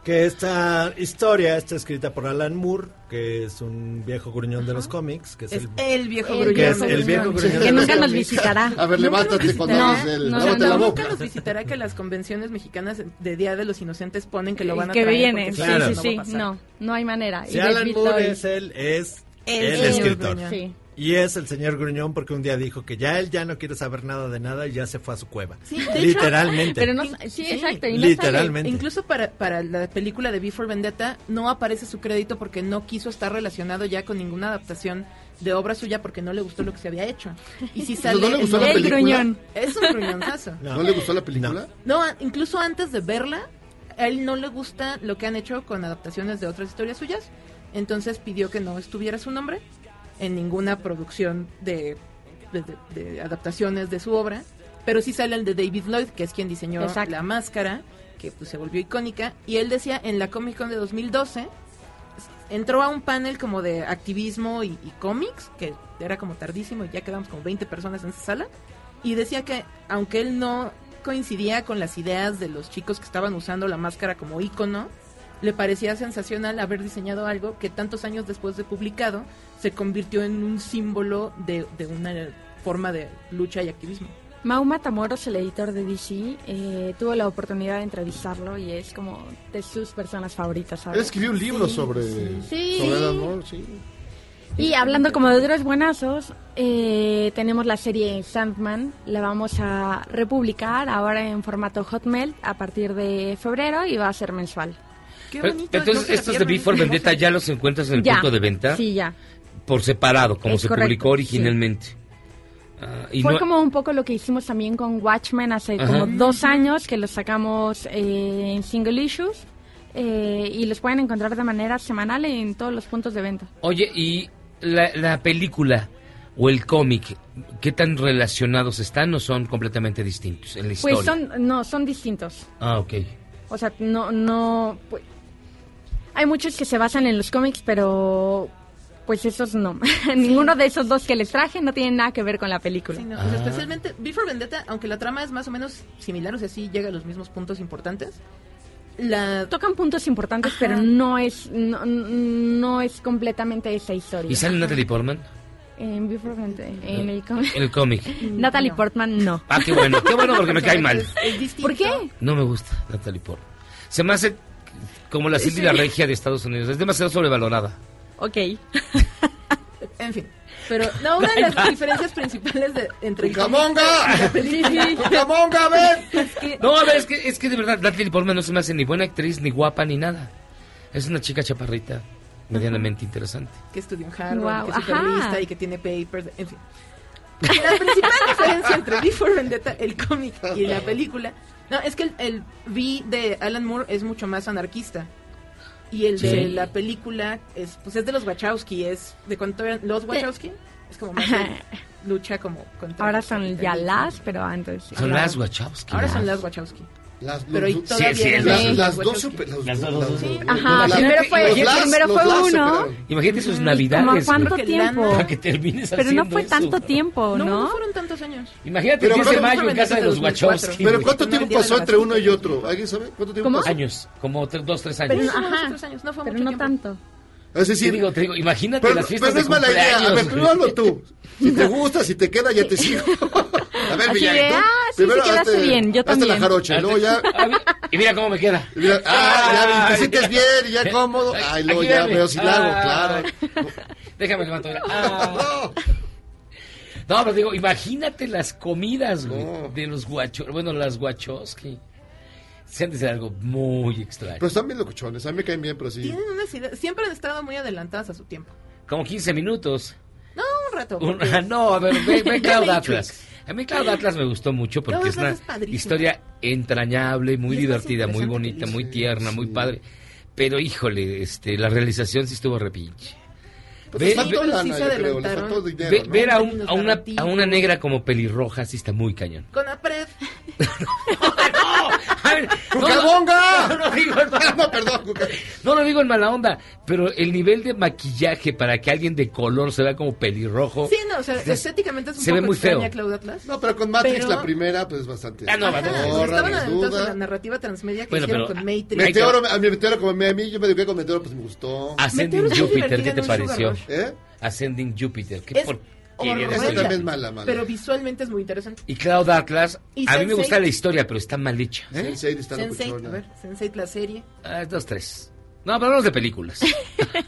Que esta historia está escrita por Alan Moore, que es un viejo gruñón de los cómics, que es, Es el... el viejo El gruñón. que es el viejo gruñón. gruñón Que nunca nos visitará. A ver, levántate cuando hables del. No, lávate no, la Nunca boca. nos visitará que las convenciones mexicanas de Día de los Inocentes ponen que lo van a que traer viene, porque sí, no, Claro. sí, no sí, no, no hay manera. Si Y Alan Moore es él, es El el, señor escritor. gruñón. Sí. Y es el señor Gruñón porque un día dijo que ya él ya no quiere saber nada de nada y ya se fue a su cueva. Sí, Literalmente. Pero no, sí, exacto. y no Literalmente. Incluso para, para la película de Before Vendetta no aparece su crédito porque no quiso estar relacionado ya con ninguna adaptación de obra suya porque no le gustó lo que se había hecho. Y si sale ¿No le gustó la El película? gruñón. Es un gruñonzazo. ¿No, le gustó la película? No, incluso antes de verla, a él no le gusta lo que han hecho con adaptaciones de otras historias suyas. Entonces pidió que no estuviera su nombre en ninguna producción de, de- de- de adaptaciones de su obra. Pero sí sale el de David Lloyd, que es quien diseñó Exacto. la máscara, que pues, se volvió icónica. Y él decía en la Comic Con de 2012, entró a un panel como de activismo y, y cómics, que era como tardísimo y ya quedamos como 20 personas en esa sala. Y decía que aunque él no coincidía con las ideas de los chicos que estaban usando la máscara como ícono, le parecía sensacional haber diseñado algo que tantos años después de publicado se convirtió en un símbolo de, de una forma de lucha y activismo. Mau Matamoros, el editor de DC, eh, tuvo la oportunidad de entrevistarlo y es como de sus personas favoritas. Él escribió un libro Sí, sobre, sí. sobre Alan Moore, sí. Y hablando como de otros buenazos, eh, tenemos la serie Sandman, la vamos a republicar ahora en formato Hotmail a partir de febrero y va a ser mensual. Qué Pero- bonito, entonces, no estos de Before Vendetta ya los encuentras en el ya, punto de venta Sí, ya. Por separado, como Es se correcto, publicó originalmente. Ah, y Fue no- como un poco lo que hicimos también con Watchmen hace Ajá. como dos años, que los sacamos eh, en single issues eh, y los pueden encontrar de manera semanal en todos los puntos de venta. Oye, ¿y la, la película o el cómic, qué tan relacionados están o son completamente distintos en la historia? Pues son, no, son distintos. Ah, ok. O sea, no, no, pues, hay muchos que se basan en los cómics, pero pues esos no. Ninguno de esos dos que les traje no tiene nada que ver con la película. Sí, no, Ah. especialmente Before Vendetta, aunque la trama es más o menos similar, o sea, sí llega a los mismos puntos importantes. La Tocan puntos importantes, Ajá. pero no es, no, no es completamente esa historia. ¿Y sale Natalie Portman? En Before Vendetta, en el cómic. En el cómic. Natalie No. Portman no. Ah, qué bueno, qué bueno porque me cae mal. es- es distinto. ¿Por qué? No me gusta Natalie Portman. Se me hace como la Silvia Sí. Regia de Estados Unidos. Es demasiado sobrevalorada. Ok. En fin. Pero, no, una de las diferencias principales de, entre ¡Cucamonga! y la película ¡Cucamonga, ven! es que No, a ver, es que, es que de verdad Natalie Portman no se me hace ni buena actriz, ni guapa, ni nada. Es una chica chaparrita, medianamente interesante. que estudió en Harvard, Guau, que es lista y que tiene papers, en fin. La principal diferencia entre Before Vendetta, el cómic y la película, no, es que el, el V de Alan Moore es mucho más anarquista. Y el de Sí. la película es pues es de los Wachowski, es de cuánto eran los Wachowski, es como más de lucha como contra Ahora son ya las, pero antes. Son las Wachowski. Ahora son ¿no? las Wachowski. Las, Pero los- todavía sí, eran las, las dos super, los- Las dos, las- dos, Sí. Ajá, las- primero fue, los las- primero fue uno. superaron. Imagínate sus ¿Cómo navidades. cuánto güey, tiempo? Para que termines Pero no fue eso. tanto tiempo, No, no, ¿no? fueron tantos años. Imagínate Pero el 10 de ¿cuándo- mayo en casa de los 2004? Wachowski. Pero. ¿cuánto No, tiempo pasó entre uno y otro? ¿Alguien sabe? ¿Cuánto tiempo ¿Cómo? pasó? Años, como tre- dos, tres años. Pero Sí, ajá. tres años, no fue Pero mucho no tanto. Es Te decir, digo, te digo, imagínate pero, las pero fiestas no es de mala idea. A cumpleaños, ver, hazlo tú. Si te gusta, si te queda, ya te sigo. A ver, Así Ah, sí, primero sí quedaste hazte- bien, yo hazte la también. jarocha, y luego ya... Ah, Y mira cómo me queda. y mira, ah, ya Ay. te sientes bien y ya cómodo. Ay, luego ya verme. veo si la hago, Ah. claro. Déjame levantar. Ah. No, pero digo, imagínate las comidas, güey, No. de los guachos, bueno, las Wachowski. Se han de ser algo muy extraño. Pero están bien locuchones, a mí me caen bien, pero sí. Tienen unas ideas, siempre han estado muy adelantadas a su tiempo. Como 15 minutos. No, un rato. Un- no, a ver, ve, ve Cloud. Atlas. A mí Cloud Atlas me gustó mucho porque es una es historia entrañable, muy divertida, muy bonita, muy Sí, tierna, muy padre. Pero híjole, este, la realización sí estuvo repinche. Pues ver a, un- términos a una, a narrativos. una negra como pelirroja sí está muy cañón. Con Apred. ¡Cucabonga! no, no digo en mala- No, perdón, no lo digo en mala onda, pero el nivel de maquillaje para que alguien de color se vea como pelirrojo. Sí, no, o sea, estéticamente es un Se ve poco muy extraña feo. Cloud Atlas. No, pero con Matrix Pero- la primera, pues bastante. Ah, no, Ajá, la narrativa transmedia que Bueno, hicieron pero- con Matrix. Meteoro, a mi Meteoro, como a mí, yo me eduqué con Meteoro, pues me gustó. Ascending es muy Jupiter, ¿qué te pareció? ¿Eh? Ascending Jupiter, qué Es de horrorosa, es mala, mala. Pero visualmente es muy interesante. Y Cloud Atlas, Y a mí me Sense8. gusta la historia, pero está mal hecha. ¿Eh? Sense8 está Sense8, locuchona. a ver, Sense8 la serie. Ah, dos, tres. No, pero hablamos de películas.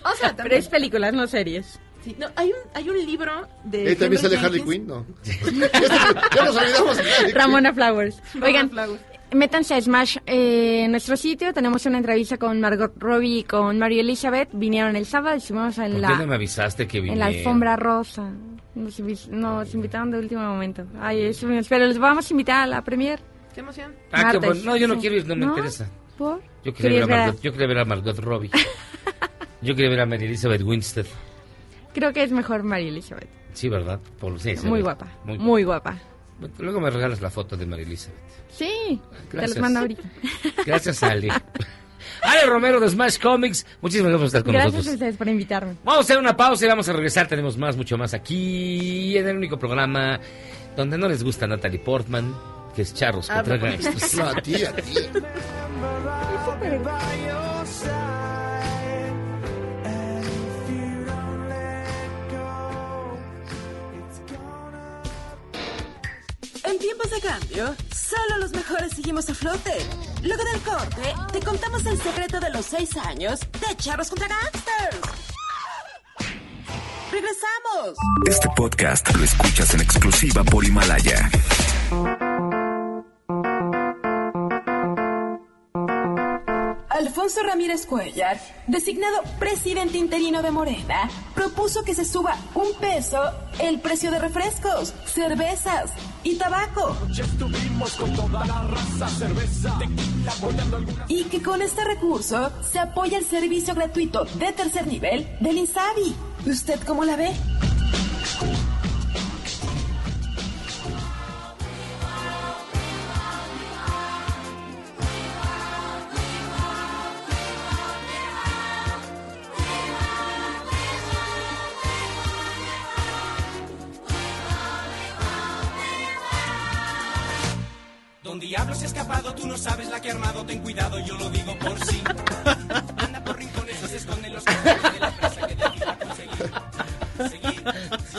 O sea, Pero es películas, no series. Sí, no, hay un, hay un libro de. ¿Eh, ¿También Henry sale Harley Jenkins. Quinn? No. ya nos olvidamos Harley. Ramona Flowers. Oigan, Flowers. Métanse a Smash eh, en nuestro sitio. Tenemos una entrevista con Margot Robbie y con María Elizabeth. Vinieron el sábado, estuvimos en ¿Por la, qué no me avisaste que en vine? la alfombra rosa. Nos, invi- nos invitaron de último momento. Ay, estuvimos- pero les vamos a invitar a la premier. Qué emoción. Ah, qué Martes, bueno. No, yo no sí. quiero ir, no me ¿No? interesa. ¿Por? Yo quería, ver a ¿Querías ver a- Margot, yo quería ver a Margot Robbie. yo quería ver a Mary Elizabeth Winstead. Creo que es mejor María Elizabeth. Sí, ¿verdad? Por, sí, se Muy guapa. Muy, Muy guapa. Luego me regalas la foto de Mary Elizabeth. Sí, te Gracias. los mando ahorita. Gracias, Ale. Ale Romero de Smash Comics. Muchísimas gracias por estar con Gracias a nosotros. ustedes por invitarme. Vamos a hacer una pausa y vamos a regresar. Tenemos más, mucho más aquí en el único programa donde no les gusta Natalie Portman, que es Charros Ah, contra Gangsters. No, a ti, a ti. En tiempos de cambio, solo los mejores seguimos a flote. Luego del corte, te contamos el secreto de los seis años de Charros contra Gangsters. ¡Regresamos! Este podcast lo escuchas en exclusiva por Himalaya. Alfonso Ramírez Cuellar, designado presidente interino de Morena, propuso que se suba un peso el precio de refrescos, cervezas y tabaco. Y que con este recurso se apoya el servicio gratuito de tercer nivel del INSABI. ¿Usted cómo la ve? Armado, ten cuidado, yo lo digo por sí. Anda por rincones y se esconden los cajones de la presa que de aquí va a conseguir.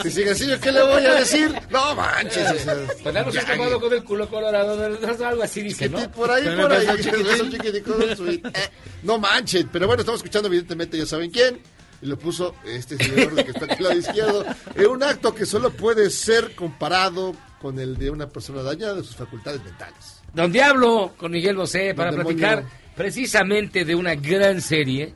Si sigue así, ¿qué le voy a decir? No manches. o sea, Pues hemos ya, escapado con el culo colorado, algo así dice, ¿no? Por ahí, Pero por ahí. Eh, No manches, pero bueno, estamos escuchando evidentemente, ya saben quién. Y lo puso este señor que está aquí al lado izquierdo. En un acto que solo puede ser comparado con el de una persona dañada de sus facultades mentales. Don Diablo con Miguel Bosé para Don platicar demonio. precisamente de una gran serie.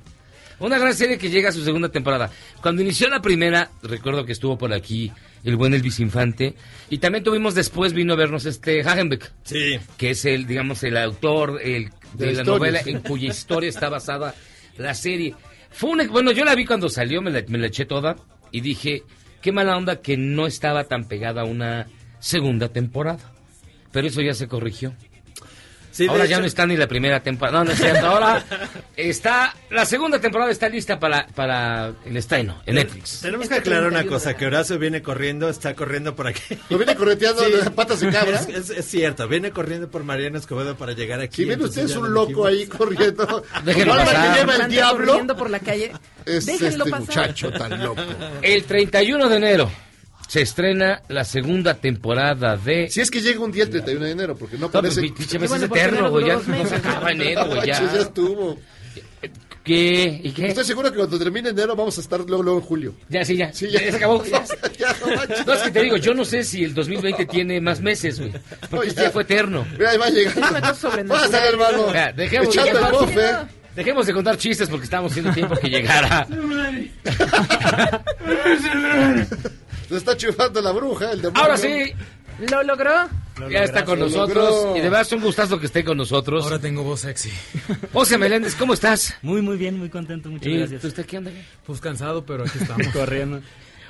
Una gran serie que llega a su segunda temporada. Cuando inició la primera, recuerdo que estuvo por aquí el buen Elvis Infante. Y también tuvimos después, vino a vernos este Hagenbeck. Sí. Que es el, digamos, el autor el, de, De la historias, novela en cuya historia está basada la serie. Fue una, bueno, yo la vi cuando salió, me la, me la eché toda. Y dije, qué mala onda que no estaba tan pegada a una segunda temporada. Pero eso ya se corrigió. Sí, Ahora ya hecho- no está ni la primera temporada. No, no es cierto. Ahora está. La segunda temporada está lista para, para el estreno en Netflix. Tenemos que aclarar una cosa, que Horacio viene corriendo, está corriendo por aquí. Lo viene correteando Sí. de patas de cabra. Es, es- es cierto, viene corriendo por Mariano Escobedo para llegar aquí. Si ven ustedes un lo loco dijimos. ahí corriendo, Déjenlo pasar. que lleva el diablo, corriendo por la calle. es Déjenlo este pasar. muchacho tan loco. El 31 de enero se estrena la segunda temporada de. Si es que llega un día el 31 de enero, porque no No, pues, parece... pi- pinche es porque eterno, güey. Ya no se acaba enero, güey. Ya Ya. estuvo. ¿Qué? ¿Y qué? Estoy seguro que cuando termine enero vamos a estar luego, luego en julio. Ya, sí, ya. Sí, ya. se acabó. Ya. Ya, no. No, es que te digo, yo no sé si el 2020 tiene más meses, güey. Porque No, este ya fue eterno. Mira, ahí va llegando. Pásale, hermano. Ya, dejemos- Echando el bofe. Dejemos de contar chistes porque estamos haciendo tiempo que llegara. Se está chufando la bruja, el demonio. Ahora sí, Lo logró. ya está con Lo nosotros. logró. Y de verdad es un gustazo que esté con nosotros. Ahora tengo voz sexy. José Meléndez, ¿cómo estás? Muy, muy bien, muy contento, muchas ¿Y gracias. usted qué onda? Pues cansado, pero aquí estamos. Corriendo.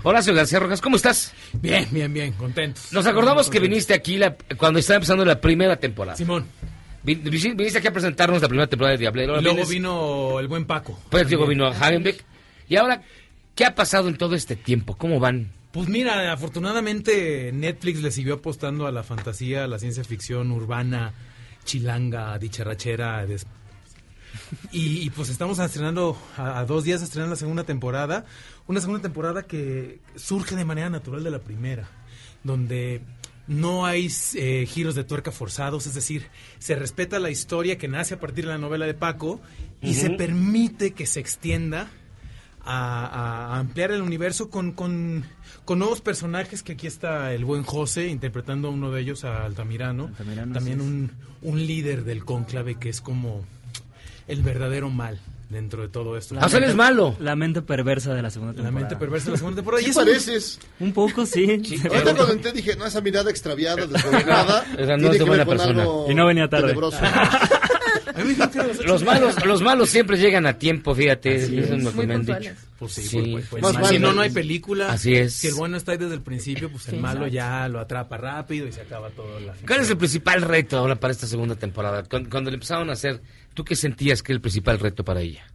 Horacio García Rojas, ¿cómo estás? Bien, bien, bien, contentos. Nos acordamos que viniste aquí la- cuando estaba empezando la primera temporada. Simón. Vin- vin- Viniste aquí a presentarnos la primera temporada de Diablero. Y luego vienes- vino el buen Paco. Pues luego vino Hagenbeck. Y ahora, ¿qué ha pasado en todo este tiempo? ¿Cómo van? Pues mira, afortunadamente Netflix le siguió apostando a la fantasía, a la ciencia ficción urbana, chilanga, dicharrachera. des- Y, y, pues estamos estrenando, a, a dos días de estrenar la segunda temporada. Una segunda temporada que surge de manera natural de la primera, donde no hay eh, giros de tuerca forzados, es decir, se respeta la historia que nace a partir de la novela de Paco y se permite que se extienda a, a ampliar el universo con, con, con nuevos personajes, que aquí está el buen José interpretando a uno de ellos, a Altamirano. Altamirano, También es. un, un líder del cónclave que es como el verdadero mal dentro de todo esto. La mente- La mente perversa de la segunda La temporada. mente perversa de la segunda temporada. Sí Y eso- pareces. Un poco, sí. Ahorita cuando entré dije, no, esa mirada extraviada, desgobernada, no es buena persona. algo Y no venía tarde. Los malos, los malos siempre llegan a tiempo, fíjate. Así eso es. es Muy me han puntuales. dicho. Pues sí, Sí. pues, pues, Más si no, no hay película. Así es. Si el bueno está ahí desde el principio, pues el Sí, malo exacto. ya lo atrapa rápido y se acaba todo la ¿Cuál es el principal reto ahora para esta segunda temporada? Cuando, cuando le empezaron a hacer, ¿tú qué sentías que era el principal reto para ella?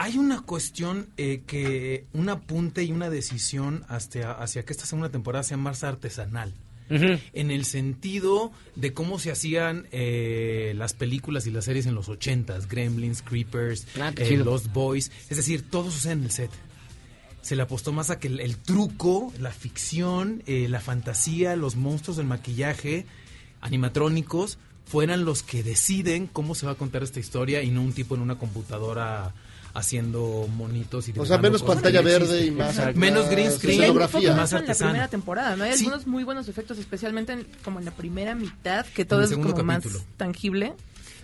Hay una cuestión eh, que, un apunte y una decisión hacia, hacia que esta segunda temporada sea más artesanal. En el sentido de cómo se hacían eh, las películas y las series en los ochentas, Gremlins, Creepers, Ah, eh. Lost Boys, es decir, todo sucede en el set. Se le apostó más a que el, el truco, la ficción, eh, la fantasía, los monstruos del maquillaje, animatrónicos, fueran los que deciden cómo se va a contar esta historia y no un tipo en una computadora haciendo monitos y O sea, menos pantalla verde y más- Exacto. menos green screen, escenografía. más en la primera temporada, ¿no? Hay Sí. algunos muy buenos efectos, especialmente en- como en la primera mitad, que todo es como capítulo. más tangible.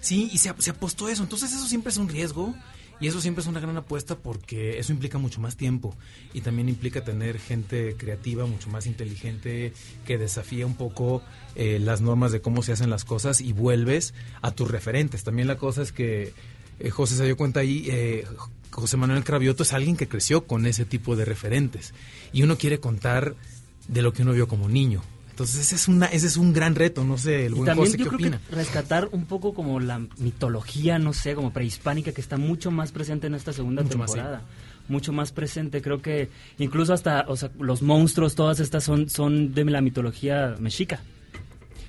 Sí, y se, se apostó eso. Entonces eso siempre es un riesgo y eso siempre es una gran apuesta porque eso implica mucho más tiempo y también implica tener gente creativa, mucho más inteligente, que desafía un poco eh, las normas de cómo se hacen las cosas y vuelves a tus referentes. También la cosa es que eh, José se dio cuenta ahí, eh, José Manuel Cravioto es alguien que creció con ese tipo de referentes y uno quiere contar de lo que uno vio como niño. Entonces ese es, una, ese es un gran reto, no sé, el Y buen también José, yo ¿qué creo opina? que rescatar un poco como la mitología, no sé, como prehispánica que está mucho más presente en esta segunda Mucho más, sí. temporada. Mucho más presente, creo que incluso hasta, o sea, los monstruos, todas estas son, son de la mitología mexica.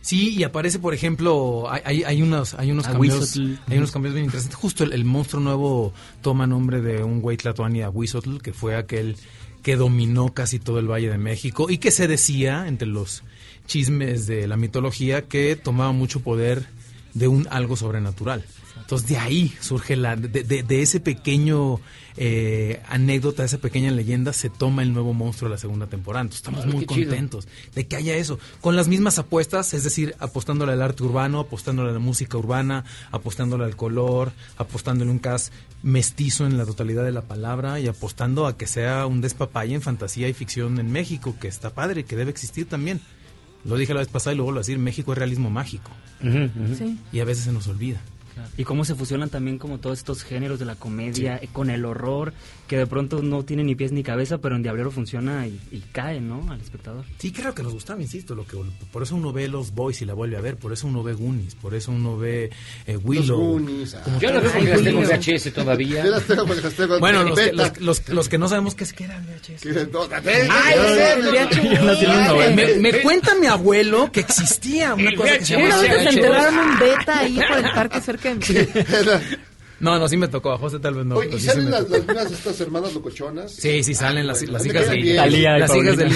Sí, y aparece, por ejemplo, hay, hay, unos, hay unos cambios, hay unos cambios bien interesantes. Justo el, el monstruo nuevo toma nombre de un güey tlatoani a Huizotl, que fue aquel que dominó casi todo el Valle de México y que se decía, entre los chismes de la mitología, que tomaba mucho poder de un algo sobrenatural. Entonces de ahí surge la, de, de- de ese pequeño eh, anécdota, esa pequeña leyenda, se toma el nuevo monstruo de la segunda temporada. Entonces estamos Órale, muy chido. contentos de que haya eso. Con las mismas apuestas, es decir, apostándole al arte urbano, apostándole a la música urbana, apostándole al color, apostándole un cast mestizo en la totalidad de la palabra y apostando a que sea un despapalle en fantasía y ficción en México, que está padre, que debe existir también. Lo dije la vez pasada y lo vuelvo a decir, México es realismo mágico. Sí. Y a veces se nos olvida. Y cómo se fusionan también como todos estos géneros de la comedia con el horror, que de pronto no tiene ni pies ni cabeza, pero en Diablero funciona y, y cae, ¿no? Al espectador. Sí, claro que nos gustaba, insisto, lo que por eso uno ve Los Boys y la vuelve a ver, por eso uno ve Goonies, por eso uno ve eh, Willow. Goonies, ah. Como Yo la veo porque las tengo en. VHS todavía. Yo las tengo porque las tengo en Bueno, los que, beta. los, los- los que no sabemos qué es que era VHS. Me, cuenta mi abuelo que existía una cosa que se llama Una vez se VHS. enterraron un beta ahí por el parque cerca de mi No, no, sí me tocó, a José tal vez no. Oye, ¿y sí salen las, las estas hermanas locochonas? Sí, sí, salen las, las hijas de bien. Talía y las hijas del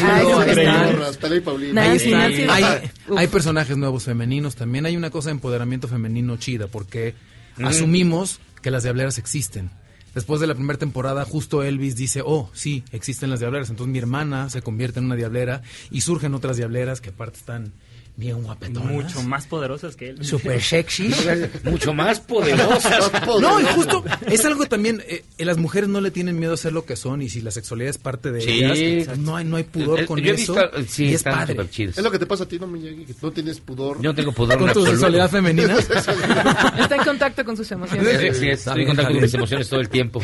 Hay, personajes nuevos femeninos también. Hay una cosa de empoderamiento femenino chida porque Ujú. asumimos que las diableras existen. Después de la primera temporada, justo Elvis dice, oh, sí, existen las diableras. Entonces mi hermana se convierte en una diablera y surgen otras diableras que aparte están bien guapetonas. Mucho más poderosas que él. Super sexy. Mucho más poderosa. No, y justo es algo también eh, las mujeres no le tienen miedo a ser lo que son y si la sexualidad es parte de Sí, ellas, no hay no hay pudor Eh, con yo he eso. visto- sí, y es padre. Es lo que te pasa a ti, ¿no? Que no tienes pudor. Yo no tengo pudor Con tu sexualidad femenina. Está en contacto con sus emociones. Sí, sí, Está estoy en contacto con mis emociones todo el tiempo.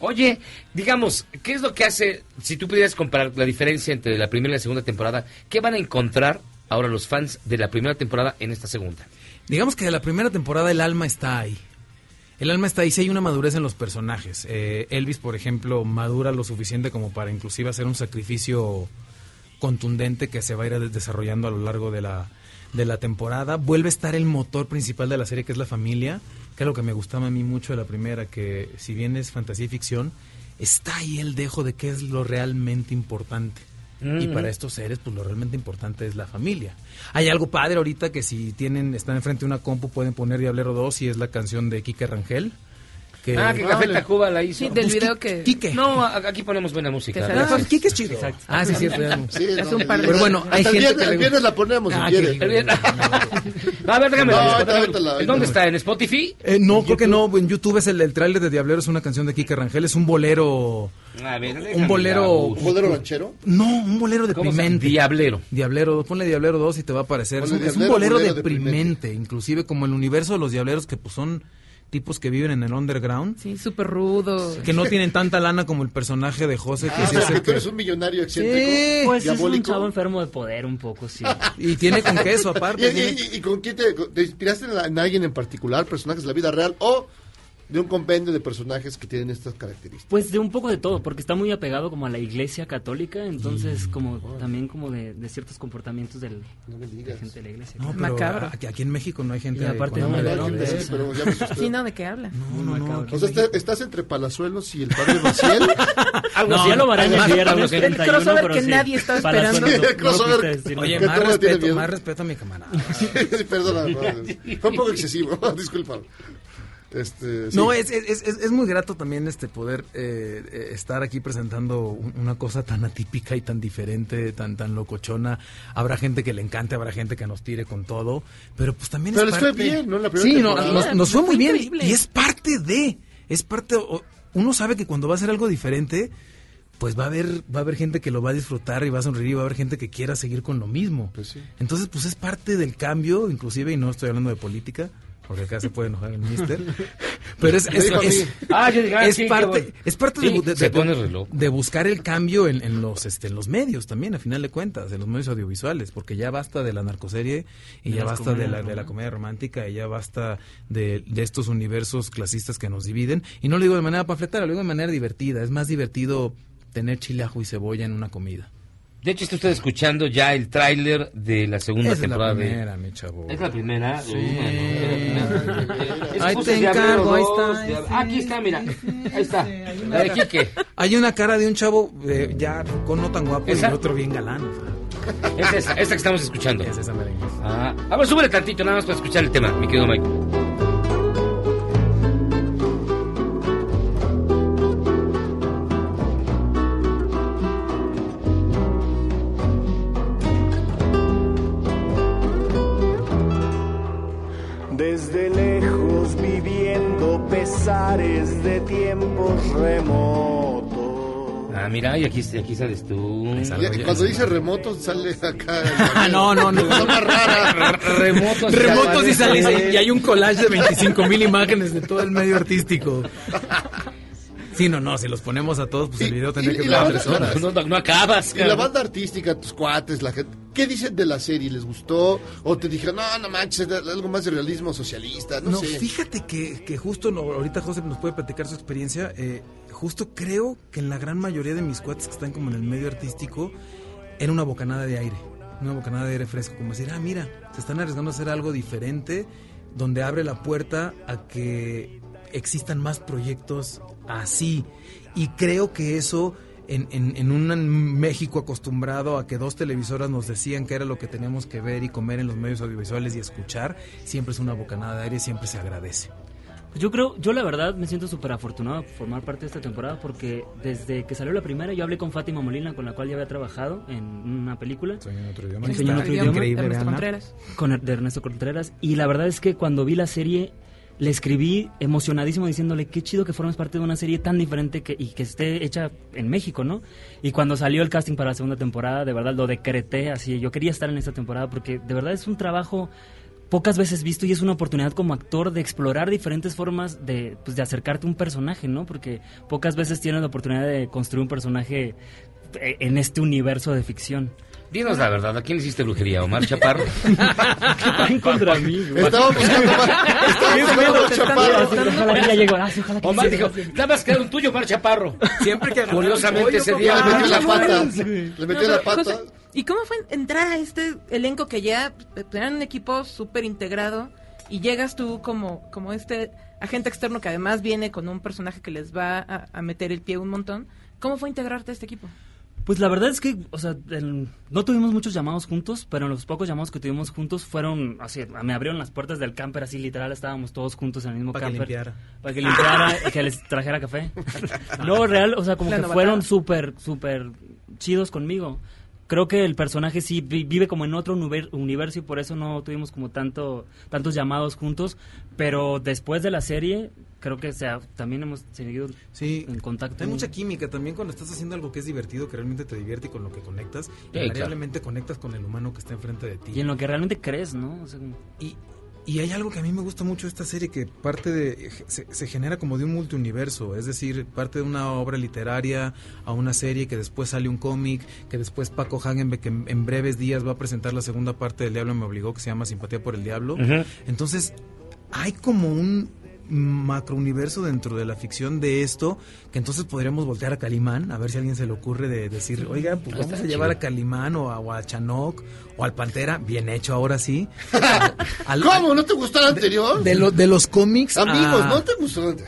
Oye, digamos, ¿qué es lo que hace, si tú pudieras comparar la diferencia entre la primera y la segunda temporada, qué van a encontrar ahora los fans de la primera temporada en esta segunda? Digamos que de la primera temporada el alma está ahí. El alma está ahí, sí hay una madurez en los personajes. Eh, Elvis, por ejemplo, madura lo suficiente como para inclusive hacer un sacrificio contundente que se va a ir desarrollando a lo largo de la, de la temporada. Vuelve a estar el motor principal de la serie, que es la familia, que es lo que me gustaba a mí mucho de la primera, que si bien es fantasía y ficción, está ahí el dejo de qué es lo realmente importante. Y para estos seres, pues lo realmente importante es la familia. Hay algo padre ahorita que si tienen, están enfrente de una compu pueden poner Diablero 2 y es la canción de Kike Rangel, Que, Ah, que Café Tacuba la hizo. Sí, del Pues, video que... Quique. No, aquí ponemos buena música. Ah, Quique es chido. Exacto. Ah, sí, cierto. Sí, Hace no, un par de- Pero bueno, hay gente viernes, que le el viernes la ponemos si Ah, quiere. que- El bien- No, a ver, déjame. No, ver. ahorita, ahorita la- ¿En dónde está? ¿En Spotify? Eh, no, creo que no. En YouTube es el, el tráiler de Diablero, es una canción de Quique Rangel, es un bolero... A ver, déjame Un bolero... ¿Un bolero ranchero? No, un bolero deprimente. Diablero. Diablero, ponle Diablero 2 y te va a aparecer. Es un, es un Diablero, bolero, bolero deprimente, inclusive como el universo de los diableros que pues son tipos que viven en el underground, Sí, súper rudo. que no tienen tanta lana como el personaje de José, que Ah, sí o sea, que tú eres un millonario excéntrico. Sí. Pues es un diabólico. chavo enfermo de poder un poco, sí. Y tiene con queso ¿Y, aparte. y- tiene- y- y con quién te, te inspiraste en, la- en alguien en particular, personajes de la vida real o de un compendio de personajes que tienen estas características? Pues de un poco de todo, porque está muy apegado como a la iglesia católica, ences como también como de, de ciertos comportamientos del, No me de digas. gente de la iglesia. No, pero Macabro. aquí, aquí en México no hay gente Y aparte no, de no, dónde Sí, es. pero ya me asusté. Sí, ¿no? ¿De qué habla? No, no, no, O sea, está- estás entre Palazuelos y el padre Maciel. Algo No, así, ya lo verán el más- viernes el 31, crossover que sí. nadie estaba esperando. sueldo, El crossover. no decir Oye, más respeto, más respeto a mi camarada. Perdona, no, fue un poco excesivo, disculpa. Este, sí. No, es, es, es, es muy grato también este poder eh, eh, estar aquí presentando un- una cosa tan atípica y tan diferente, tan tan locochona. Habrá gente que le encante, habrá gente que nos tire con todo, pero pues también Pero es les fue bien, ¿no? La primera sí, no, nos, nos fue muy bien increíble. y es parte de, es parte, uno sabe que cuando va a hacer algo diferente, pues va a haber va a haber gente que lo va a disfrutar y va a sonreír y va a haber gente que quiera seguir con lo mismo. Pues sí. Entonces, pues es parte del cambio, inclusive, y no estoy hablando de política, porque acá se puede enojar el mister. Pero es, es, es- Ah, yo ah, es sí, parte, es parte Sí, de, buscar el cambio en, en los este, en los medios también, a final de cuentas, en los medios audiovisuales, porque ya basta de la narcoserie y ya basta de la, de la comedia romántica y ya basta de, de estos universos clasistas que nos dividen. Y no lo digo de manera panfletaria, lo digo de manera divertida. Es más divertido tener chile, ajo y cebolla en una comida. De hecho, está usted escuchando ya el tráiler de la segunda Esa es la temporada primera, de... mi chavo. ¿Es la primera? Sí. Bueno, es la primera. Es Ahí te encargo, ahí 2, está, sí, Aquí está, mira. Ahí está. La de Quique. Hay una cara de un chavo eh, ya con no tan guapo ¿Esa? y otro bien galán. o sea. Es esa, esta que estamos escuchando. Es esa merengue. Ah, a ver, súbele tantito nada más para escuchar el tema, mi querido Mike. De tiempos remotos. Ah, mira, y aquí, aquí sales tú. Cuando dice remoto sale acá. Ah, no, no, no. Rara. Remotos. Remotos y sale y hay un collage de 25 mil imágenes de todo el medio artístico. Sí, no, no, si los ponemos a todos, pues el video tendría que durar tres horas. No, no, no acabas. Y la banda artística, tus cuates, la gente, ¿qué dicen de la serie? ¿Les gustó? ¿O te dijeron, no, no manches, es algo más de realismo socialista? No, No, sé. fíjate que, que justo no, ahorita José nos puede platicar su experiencia. eh, justo creo que en la gran mayoría de mis cuates que están como en el medio artístico, era una bocanada de aire. Una bocanada de aire fresco. Como decir, ah, mira, se están arriesgando a hacer algo diferente, donde abre la puerta a que existan más proyectos así. Y creo que eso. En, en, en un México acostumbrado a que dos televisoras nos decían que era lo que teníamos que ver y comer en los medios audiovisuales y escuchar, siempre es una bocanada de aire y siempre se agradece. Pues yo creo, yo la verdad me siento súper afortunado por formar parte de esta temporada porque desde que salió la primera yo hablé con Fátima Molina con la cual ya había trabajado en una película. Soy en otro idioma. En otro idioma. Increíble, Ernesto. Contreras. con de Ernesto Contreras y la verdad es que cuando vi la serie le escribí emocionadísimo diciéndole qué chido que formes parte de una serie tan diferente que, y que esté hecha en México, ¿no? Y cuando salió el casting para la segunda temporada, de verdad lo decreté así, yo quería estar en esta temporada porque de verdad es un trabajo pocas veces visto y es una oportunidad como actor de explorar diferentes formas de, pues, de acercarte a un personaje, ¿no? Porque pocas veces tienes la oportunidad de construir un personaje eh, en este universo de ficción. Dinos la verdad, ¿a quién le hiciste brujería? ¿Omar Chaparro? Van contra mí. Estaba buscando Qué están chaparro. Omar dijo, nada más queda un tuyo, Omar Chaparro. Siempre que Curiosamente ese Le día... metió la pata. Le metió la pata. ¿Y cómo fue entrar a este elenco que ya eh, eran un equipo súper integrado y llegas tú como, como este agente externo que además viene con un personaje que les va a, a meter el pie un montón? ¿Cómo fue integrarte a este equipo? Pues la verdad es que, o sea, el- no tuvimos muchos llamados juntos, pero los pocos llamados que tuvimos juntos fueron, así, me abrieron las puertas del camper, así literal, estábamos todos juntos en el mismo Para que camper. limpiara. Para que limpiara y que les trajera café. no, real, o sea, como La que novatada. fueron súper, súper chidos conmigo. Creo que el personaje sí vi- vive como en otro univer- universo y por eso no tuvimos como tanto tantos llamados juntos, pero después de la serie creo que sea, también hemos seguido Sí, en contacto. Hay mucha química también cuando estás haciendo algo que es divertido, que realmente te divierte y con lo que conectas. claro. invariablemente conectas con el humano que está enfrente de ti. Y en lo que realmente crees, ¿no? O sea, Y, y hay algo que a mí me gusta mucho de esta serie que parte de se, se genera como de un multiuniverso, es decir, parte de una obra literaria a una serie que después sale un cómic, que después Paco Hagenbeck en, en breves días va a presentar la segunda parte del Diablo me obligó que se llama Simpatía por el Diablo. Entonces, hay como un macrouniverso dentro de la ficción de esto que entonces podríamos voltear a Calimán a ver si a alguien se le ocurre de decir oiga pues Está vamos a llevar chido. a Calimán o a, o a Chanok o al Pantera bien hecho ahora sí Al- ¿Cómo? ¿No te gustó el anterior? de, lo- de los cómics Amigos, a- ¿no te gustó?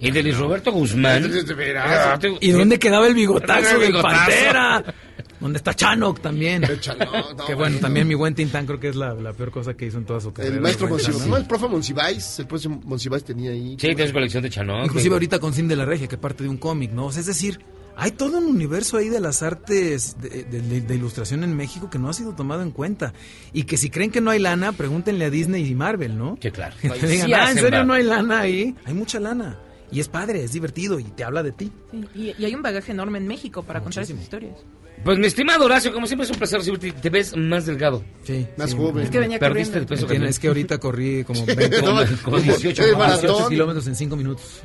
Y de Luis Roberto Guzmán. De. Ah, ¿Y dónde quedaba el bigotazo El del. Pantera? ¿Dónde está Chanok también? Chanok, no, que bueno, también mi buen Tintán creo que es la, la peor cosa que hizo en toda su carrera. El maestro Monsiváis, no, el profe Monsiváis, el profe Monsiváis tenía ahí. Sí, tienes colección de Chanok. Inclusive ahorita con Sim de la Regia, que parte de un cómic, ¿no? O sea, es decir, hay todo un universo ahí de las artes de, de- de- de ilustración en México que no ha sido tomado en cuenta. Y que si creen que no hay lana, pregúntenle a Disney y Marvel, ¿no? Que claro. Que te digan, Sí ah, ¿en serio no hay lana ahí? Hay mucha lana. Y es padre, es divertido y te habla de ti. Sí, y, y hay un bagaje enorme en México para contar esas historias. Pues mi estimado Horacio, como siempre es un placer recibirte. Te ves más delgado. Sí. Más sí. joven. Es que venía Perdiste corriendo. el peso que es que ahorita corrí como 20, Como- como como 18 el kilómetros. maratón. 18 kilómetros en 5 minutos.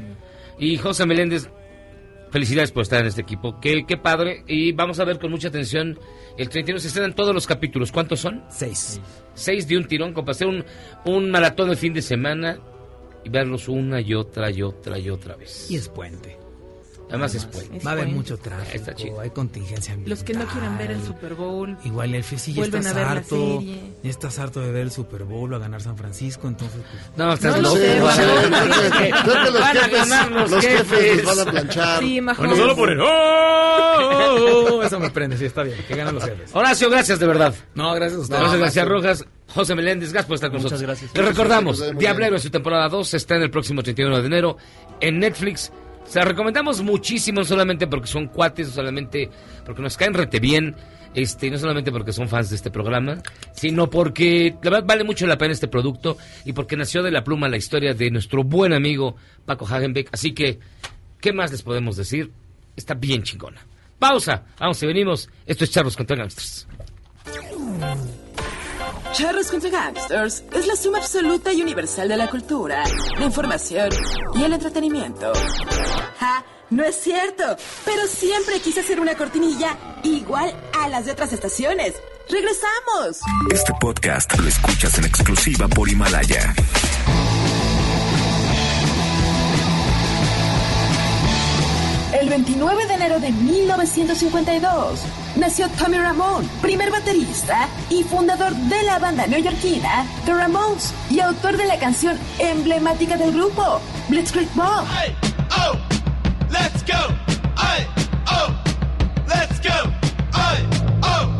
Y José Meléndez, felicidades por estar en este equipo. Qué, qué padre. Y vamos a ver con mucha atención. El 31 se estrenan todos los capítulos. ¿Cuántos son? Seis. Seis de un tirón, como para hacer un, un maratón de fin de semana y verlos una y otra y otra y otra vez. Y es puente. Además es puente. Va a haber mucho tráfico. Está chido. Hay contingencia ambiental. Los que no quieran ver el Super Bowl. Igual el sí ya estás a ver la harto. serie. Ya estás harto de ver el Super Bowl o a ganar San Francisco, entonces pues, No, estás No loco. sé, No creo que- los Van a jefes, ganar los los jefes van a planchar. Sí, mejor. Bueno, solo por el ¡Oh! Eso me prende, sí, está bien. Que ganan los jefes. Horacio, gracias de verdad. No, gracias a ustedes. José García maestro. Rojas, José Meléndez, gracias por estar con Muchas nosotros. gracias. Les recordamos, Muchas gracias. Diablero en su temporada 2 está en el próximo 31 de enero en Netflix. Se la recomendamos muchísimo, no solamente porque son cuates, no solamente porque nos caen rete bien, este, no solamente porque son fans de este programa, sino porque la verdad vale mucho la pena este producto y porque nació de la pluma la historia de nuestro buen amigo Paco Hagenbeck. Así que, ¿qué más les podemos decir? Está bien chingona. Pausa, vamos y venimos. Esto es Charlos contra Gangsters. Charros contra Gangsters es la suma absoluta y universal de la cultura, la información y el entretenimiento. ¡Ja! No es cierto, pero siempre quise hacer una cortinilla igual a las de otras estaciones. ¡Regresamos! Este podcast lo escuchas en exclusiva por Himalaya. El 29 de enero de 1952 nació Tommy Ramone, primer baterista y fundador de la banda neoyorquina The Ramones y autor de la canción emblemática del grupo, Blitzkrieg Bob. Hey, oh, let's go. Hey, oh, let's go. Hey, oh,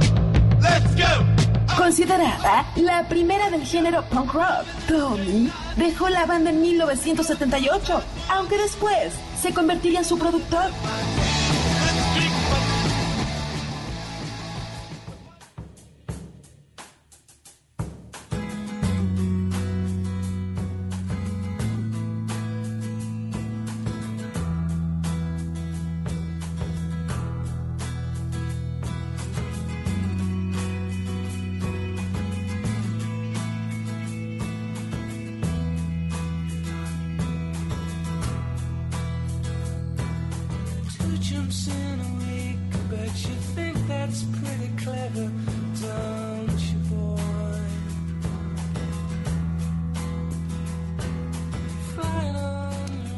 let's go. Considerada la primera del género punk rock, Tommy dejó la banda en 1978, aunque después se convertiría en su productor.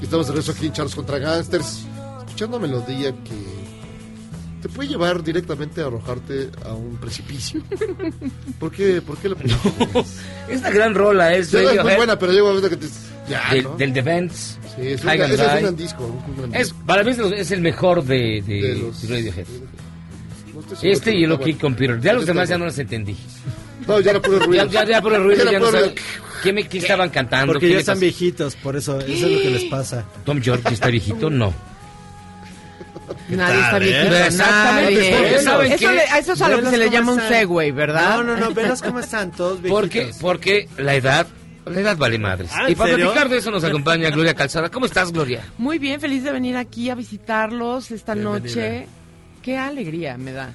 Estamos de regreso aquí en Charles contra Gangsters, escuchando una melodía que te puede llevar directamente a arrojarte a un precipicio. ¿Por qué, ¿Por qué la Esta gran rola es es muy buena, pero llega un momento que te... Ya, del, ¿no? del Defense. Sí, es un, es gran disco. un gran Es, disco. para mí es, es el mejor de, de, De los- Radiohead. No Este y el OK bueno. Computer. Ya los demás ya no los entendí. No, ya no puro ruido. Ya, ya, ya ruido, Ya ya no no saben qué, me, qué estaban cantando. Porque qué ya están pasó. viejitos, por eso, eso es lo que les pasa. Tom York está viejito, no. Nadie está eh? viejito. Exactamente, nadie. ¿saben Eso, qué? le- a eso es a lo que se le llama un segue, ¿verdad? No, no, no, velas cómo están todos viejitos. Porque, porque la edad, la edad vale madres. Ah, ¿en y para serio? platicar de eso nos acompaña Gloria Calzada. ¿Cómo estás, Gloria? Muy bien, feliz de venir aquí a visitarlos esta Bienvenida. noche. Qué alegría me da.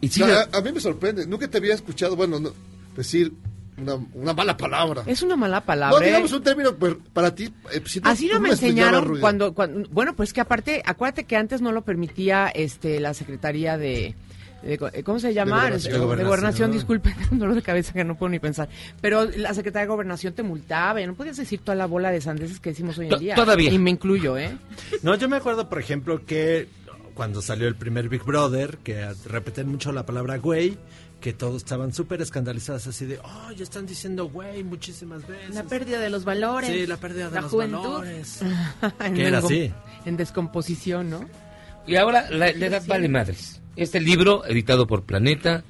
Y sí, No, la- a, a mí me sorprende. Nunca te había escuchado, bueno, no, decir una, una mala palabra. Es una mala palabra. No, ¿eh? digamos un término pues, para ti. eh, si Así no me enseñaron cuando, cuando, bueno, pues que aparte, acuérdate que antes no lo permitía este la Secretaría de, de go- ¿cómo se llama? De De Gobernación. gobernación, disculpe, un dolor de cabeza que no puedo ni pensar. Pero la Secretaría de Gobernación te multaba, y no podías decir toda la bola de sandeces que decimos hoy en día. todavía. Y me incluyo, ¿eh? No, yo me acuerdo, por ejemplo, que cuando salió el primer Big Brother, que repeten mucho la palabra güey, que todos estaban súper escandalizados así de, oh, ya están diciendo güey muchísimas veces. La pérdida de los valores. Sí, la pérdida de la los juventud. valores. Que era así. En descomposición, ¿no? y ahora la, la edad vale madres. Este libro, editado por Planeta.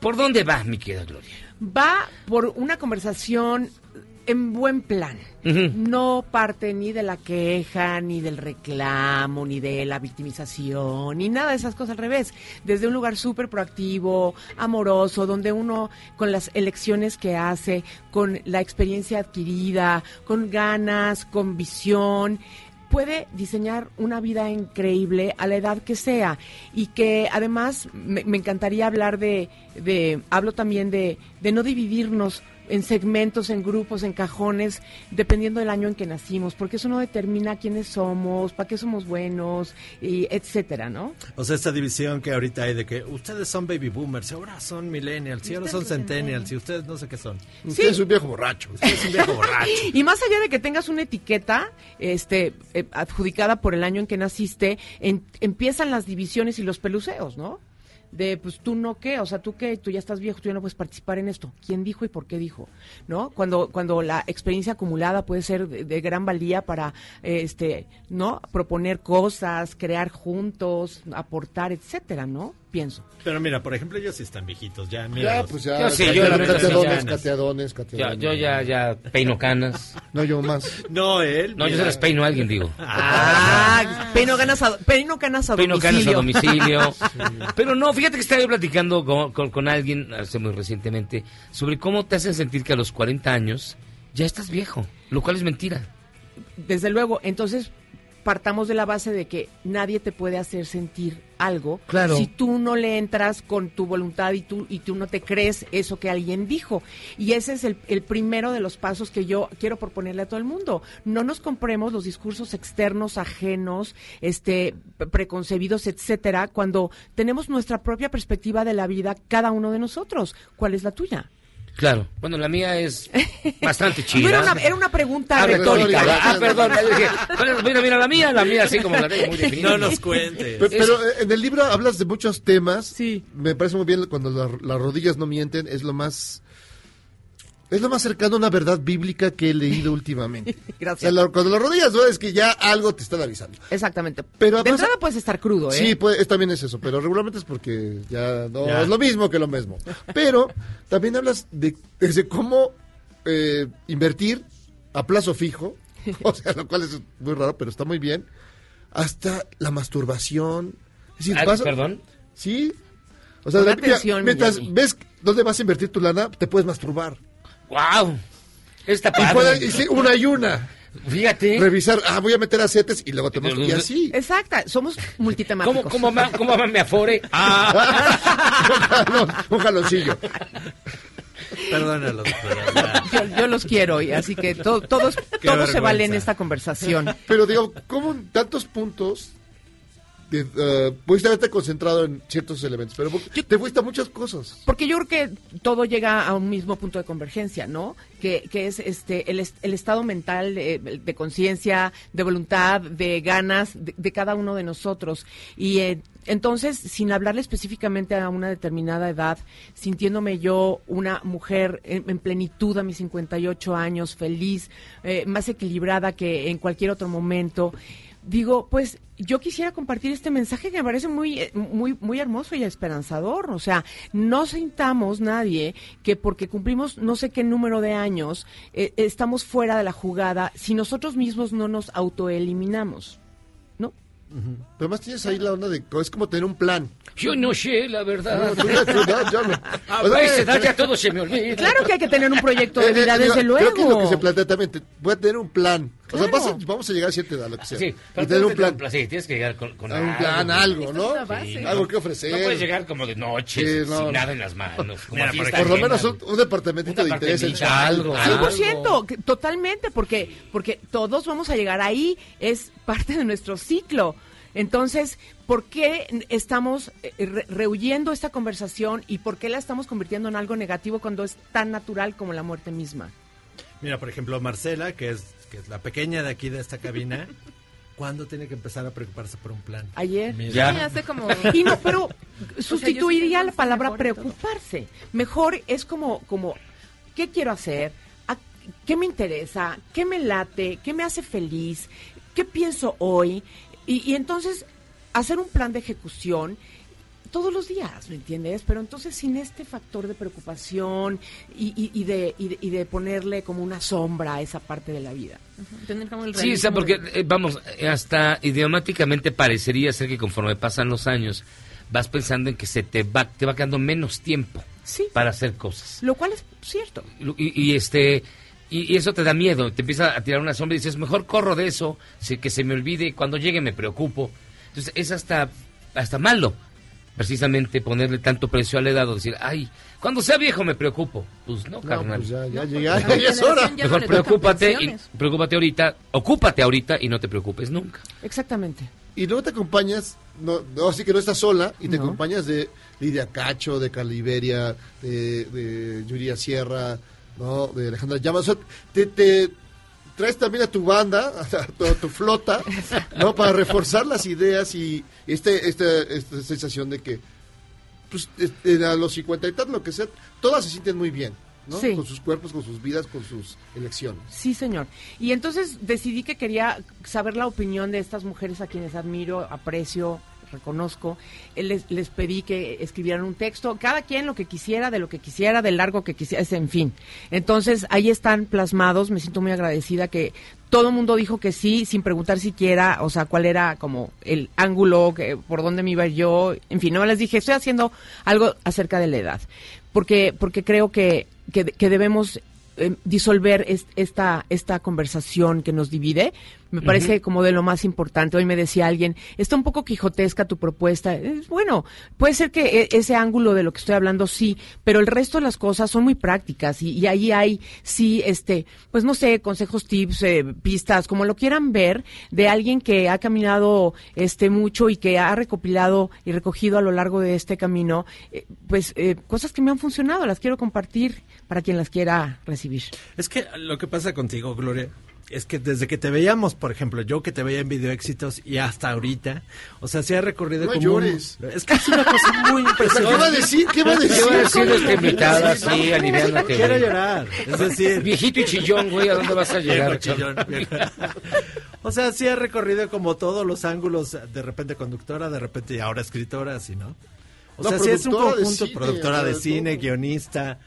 ¿Por dónde va, mi querida Gloria? va por una conversación en buen plan. No parte ni de la queja, ni del reclamo, ni de la victimización, ni nada de esas cosas al revés. Desde un lugar súper proactivo, amoroso, donde uno, con las elecciones que hace, con la experiencia adquirida, con ganas, con visión, puede diseñar una vida increíble a la edad que sea y que además me, me encantaría hablar de, de hablo también de, de no dividirnos en segmentos, en grupos, en cajones, dependiendo del año en que nacimos, porque eso no determina quiénes somos, para qué somos buenos, y etcétera, ¿no? O sea, esta división que ahorita hay de que ustedes son baby boomers, y ahora son millennials, y ahora son centennials, y ustedes no sé qué son. Usted es un viejo borracho. Usted es un viejo borracho. Y más allá de que tengas una etiqueta este, eh, adjudicada por el año en que naciste, en- empiezan las divisiones y los peluceos, ¿no? De, pues tú no qué, o sea, tú qué, tú ya estás viejo, tú ya no puedes participar en esto. ¿Quién dijo y por qué dijo? ¿No? Cuando, cuando la experiencia acumulada puede ser de, de gran valía para, eh, este, ¿no? Proponer cosas, crear juntos, aportar, etcétera, ¿no? Pienso. Pero mira, por ejemplo, ellos sí están viejitos, ya, mira. Ya, pues ya. Yo sí, ya, yo cateadones, cateadones, Ya, cateadones. yo ya, ya peino canas. No, yo más. No, él. No, yo se las peino a alguien, digo. Ah, peino ganas a, peino a Peino canas a domicilio. domicilio. Pero no, fíjate que estaba yo platicando con, con- con alguien hace muy recientemente sobre cómo te hacen sentir que a los 40 años ya estás viejo, lo cual es mentira. Desde luego, entonces partamos de la base de que nadie te puede hacer sentir algo Claro. si tú no le entras con tu voluntad y tú y tú no te crees eso que alguien dijo. Y ese es el, el primero de los pasos que yo quiero proponerle a todo el mundo. No nos compremos los discursos externos ajenos este pre- preconcebidos etcétera cuando tenemos nuestra propia perspectiva de la vida cada uno de nosotros. Cuál es la tuya Claro. Bueno, la mía es bastante chida. era una, era una pregunta Ah, retórica retórica. Ah, perdón. bueno, mira, mira, la mía, la mía, así como la tengo muy definida. No nos cuentes. Pe- Pero, eh, en el libro hablas de muchos temas. Sí. Me parece muy bien cuando la- las rodillas no mienten. Es lo más. Es lo más cercano a una verdad bíblica que he leído últimamente. Gracias. O sea, la- cuando las rodillas no es que ya algo te están avisando. Exactamente. Pero de entrada puedes estar crudo, ¿eh? Sí, pues, es- también es eso, pero regularmente es porque ya no Ya. es lo mismo que lo mismo. Pero también hablas de cómo eh, invertir a plazo fijo, o sea, lo cual es muy raro, pero está muy bien, hasta la masturbación. Es decir, Ah, vas ¿Perdón? Sí. O sea, la- mira, atención, mientras ves dónde vas a invertir tu lana, te puedes masturbar. ¡Wow! Está Y padre. y sí, una y una. Fíjate. Revisar, ah, voy a meter acetes y luego masturbo. Y así. Exacta, somos multitemáticos. ¿Cómo, cómo, ma- cómo me afore? Ah, un, jalón, un jaloncillo. Ya. Yo, yo los quiero, y así que to- todos, todo se vale en vergüenza. esta conversación. Pero digo, ¿cómo tantos puntos eh, pudiste haberte concentrado en ciertos elementos, pero te fuiste a muchas cosas. Porque yo creo que todo llega a un mismo punto de convergencia, ¿no? Que, que es este el, el estado mental de, de conciencia, de voluntad, de ganas de, de, cada uno de nosotros. Y eh, entonces, sin hablarle específicamente a una determinada edad, sintiéndome yo una mujer en, en plenitud a mis 58 años, feliz, eh, más equilibrada que en cualquier otro momento, digo, pues yo quisiera compartir este mensaje que me parece muy, eh, muy, muy hermoso y esperanzador. O sea, no sintamos nadie que porque cumplimos no sé qué número de años eh, estamos fuera de la jugada si nosotros mismos no nos autoeliminamos. ¿No? Pero más tienes ahí la onda de es como tener un plan. Yo no sé, la verdad. No, tú no, tú no, yo no. A esa edad ya todo se me olvida. Claro que hay que tener un proyecto de Eh, eh, vida, desde creo luego. que es lo que se plantea también. te- Voy a tener un plan. O sea, Claro. vas a- vamos a llegar a cierta edad, lo que sea. Sí, y tener un tienes plan. Sí, tienes que llegar con, con A un plan, algo, ¿no? Sí, Algo que ofrecer. No puedes llegar como de noche, Sí, no, sin no. nada en las manos. Como Mira, a por, lo menos un, un departamentito Un de interés algo. algo. 100%, que- totalmente, porque, porque todos vamos a llegar ahí, es parte de nuestro ciclo. Entonces, ¿por qué estamos eh, re- rehuyendo esta conversación y por qué la estamos convirtiendo en algo negativo cuando es tan natural como la muerte misma? Mira, por ejemplo, Marcela, que es, que es la pequeña de aquí de esta cabina, ¿cuándo tiene que empezar a preocuparse por un plan? Ayer. Mira. Sí, hace como... Y no, pero sustituiría la palabra preocuparse. Mejor es como, como, ¿qué quiero hacer? ¿A- ¿Qué me interesa? ¿Qué me late? ¿Qué me hace feliz? ¿Qué pienso hoy? Y, y entonces hacer un plan de ejecución todos los días, ¿me entiendes? Pero entonces sin este factor de preocupación y, y- y de, y, de, y de ponerle como una sombra a esa parte de la vida. Tener como el Sí, o sea, realismo porque, eh, vamos, hasta idiomáticamente parecería ser que conforme pasan los años, vas pensando en que se te va, te va quedando menos tiempo para hacer cosas. Lo cual es cierto. Y, y, este y, eso te da miedo, te empieza a tirar una sombra y dices, mejor corro de eso, que se me olvide, cuando llegue me preocupo. Entonces es hasta, hasta malo, precisamente ponerle tanto precio a la edad o decir, ay, cuando sea viejo me preocupo. Pues no, No, carnal. pues ya, ya, ya, Mejor- ya es hora. Ya Mejor preocúpate, y, preocúpate ahorita, ocúpate ahorita y no te preocupes nunca. Exactamente. Y luego te acompañas, no, no, así que no estás sola, y te acompañas de Lidia Cacho, de Caliberia, de, de Yuria Sierra, ¿no? de Alejandra Llamas. O sea, te, te traes también a tu banda, a tu, a tu flota, ¿no? Para reforzar las ideas y este, este, esta sensación de que pues, este, a los cincuenta y tantos, lo que sea, todas se sienten muy bien, ¿no? Sí. Con sus cuerpos, con sus vidas, con sus elecciones. Sí, señor. Y entonces decidí que quería saber la opinión de estas mujeres a quienes admiro, aprecio, reconozco. Eh, Les, les pedí que escribieran un texto, cada quien lo que quisiera, de lo que quisiera, del largo que quisiera, en fin. Entonces ahí están plasmados, me siento muy agradecida que todo el mundo dijo que sí, sin preguntar siquiera, o sea, cuál era como el ángulo, que, por dónde me iba yo, en fin, no les dije, estoy haciendo algo acerca de la edad, porque, porque creo que, que debemos eh, disolver es- esta, esta conversación que nos divide. Me parece como de lo más importante. Hoy me decía alguien, está un poco quijotesca tu propuesta. Es, bueno, puede ser que e- ese ángulo de lo que estoy hablando sí, pero el resto de las cosas son muy prácticas y, y ahí hay, sí, este, pues no sé, consejos, tips, eh, pistas, como lo quieran ver, de alguien que ha caminado este mucho y que ha recopilado y recogido a lo largo de este camino, eh, pues eh, cosas que me han funcionado, las quiero compartir para quien las quiera recibir. Es que lo que pasa contigo, Gloria, es que desde que te veíamos, por ejemplo, yo que te veía en video éxitos y hasta ahorita, o sea, se ha recorrido No como llores. un... Es que es una cosa muy impresionante. ¿Qué va a decir? ¿Qué va a decir? ¿Qué va a decir esta invitada? Sí, aliviánate, Quiero llorar. Es decir... Viejito y chillón, güey, ¿a dónde vas a llegar? Chillón. O sea, sí ha recorrido como todos los ángulos, de repente conductora, de repente y ahora escritora, así, ¿no? O sea, sí es un de conjunto, cine, productora de de cine, todo. guionista,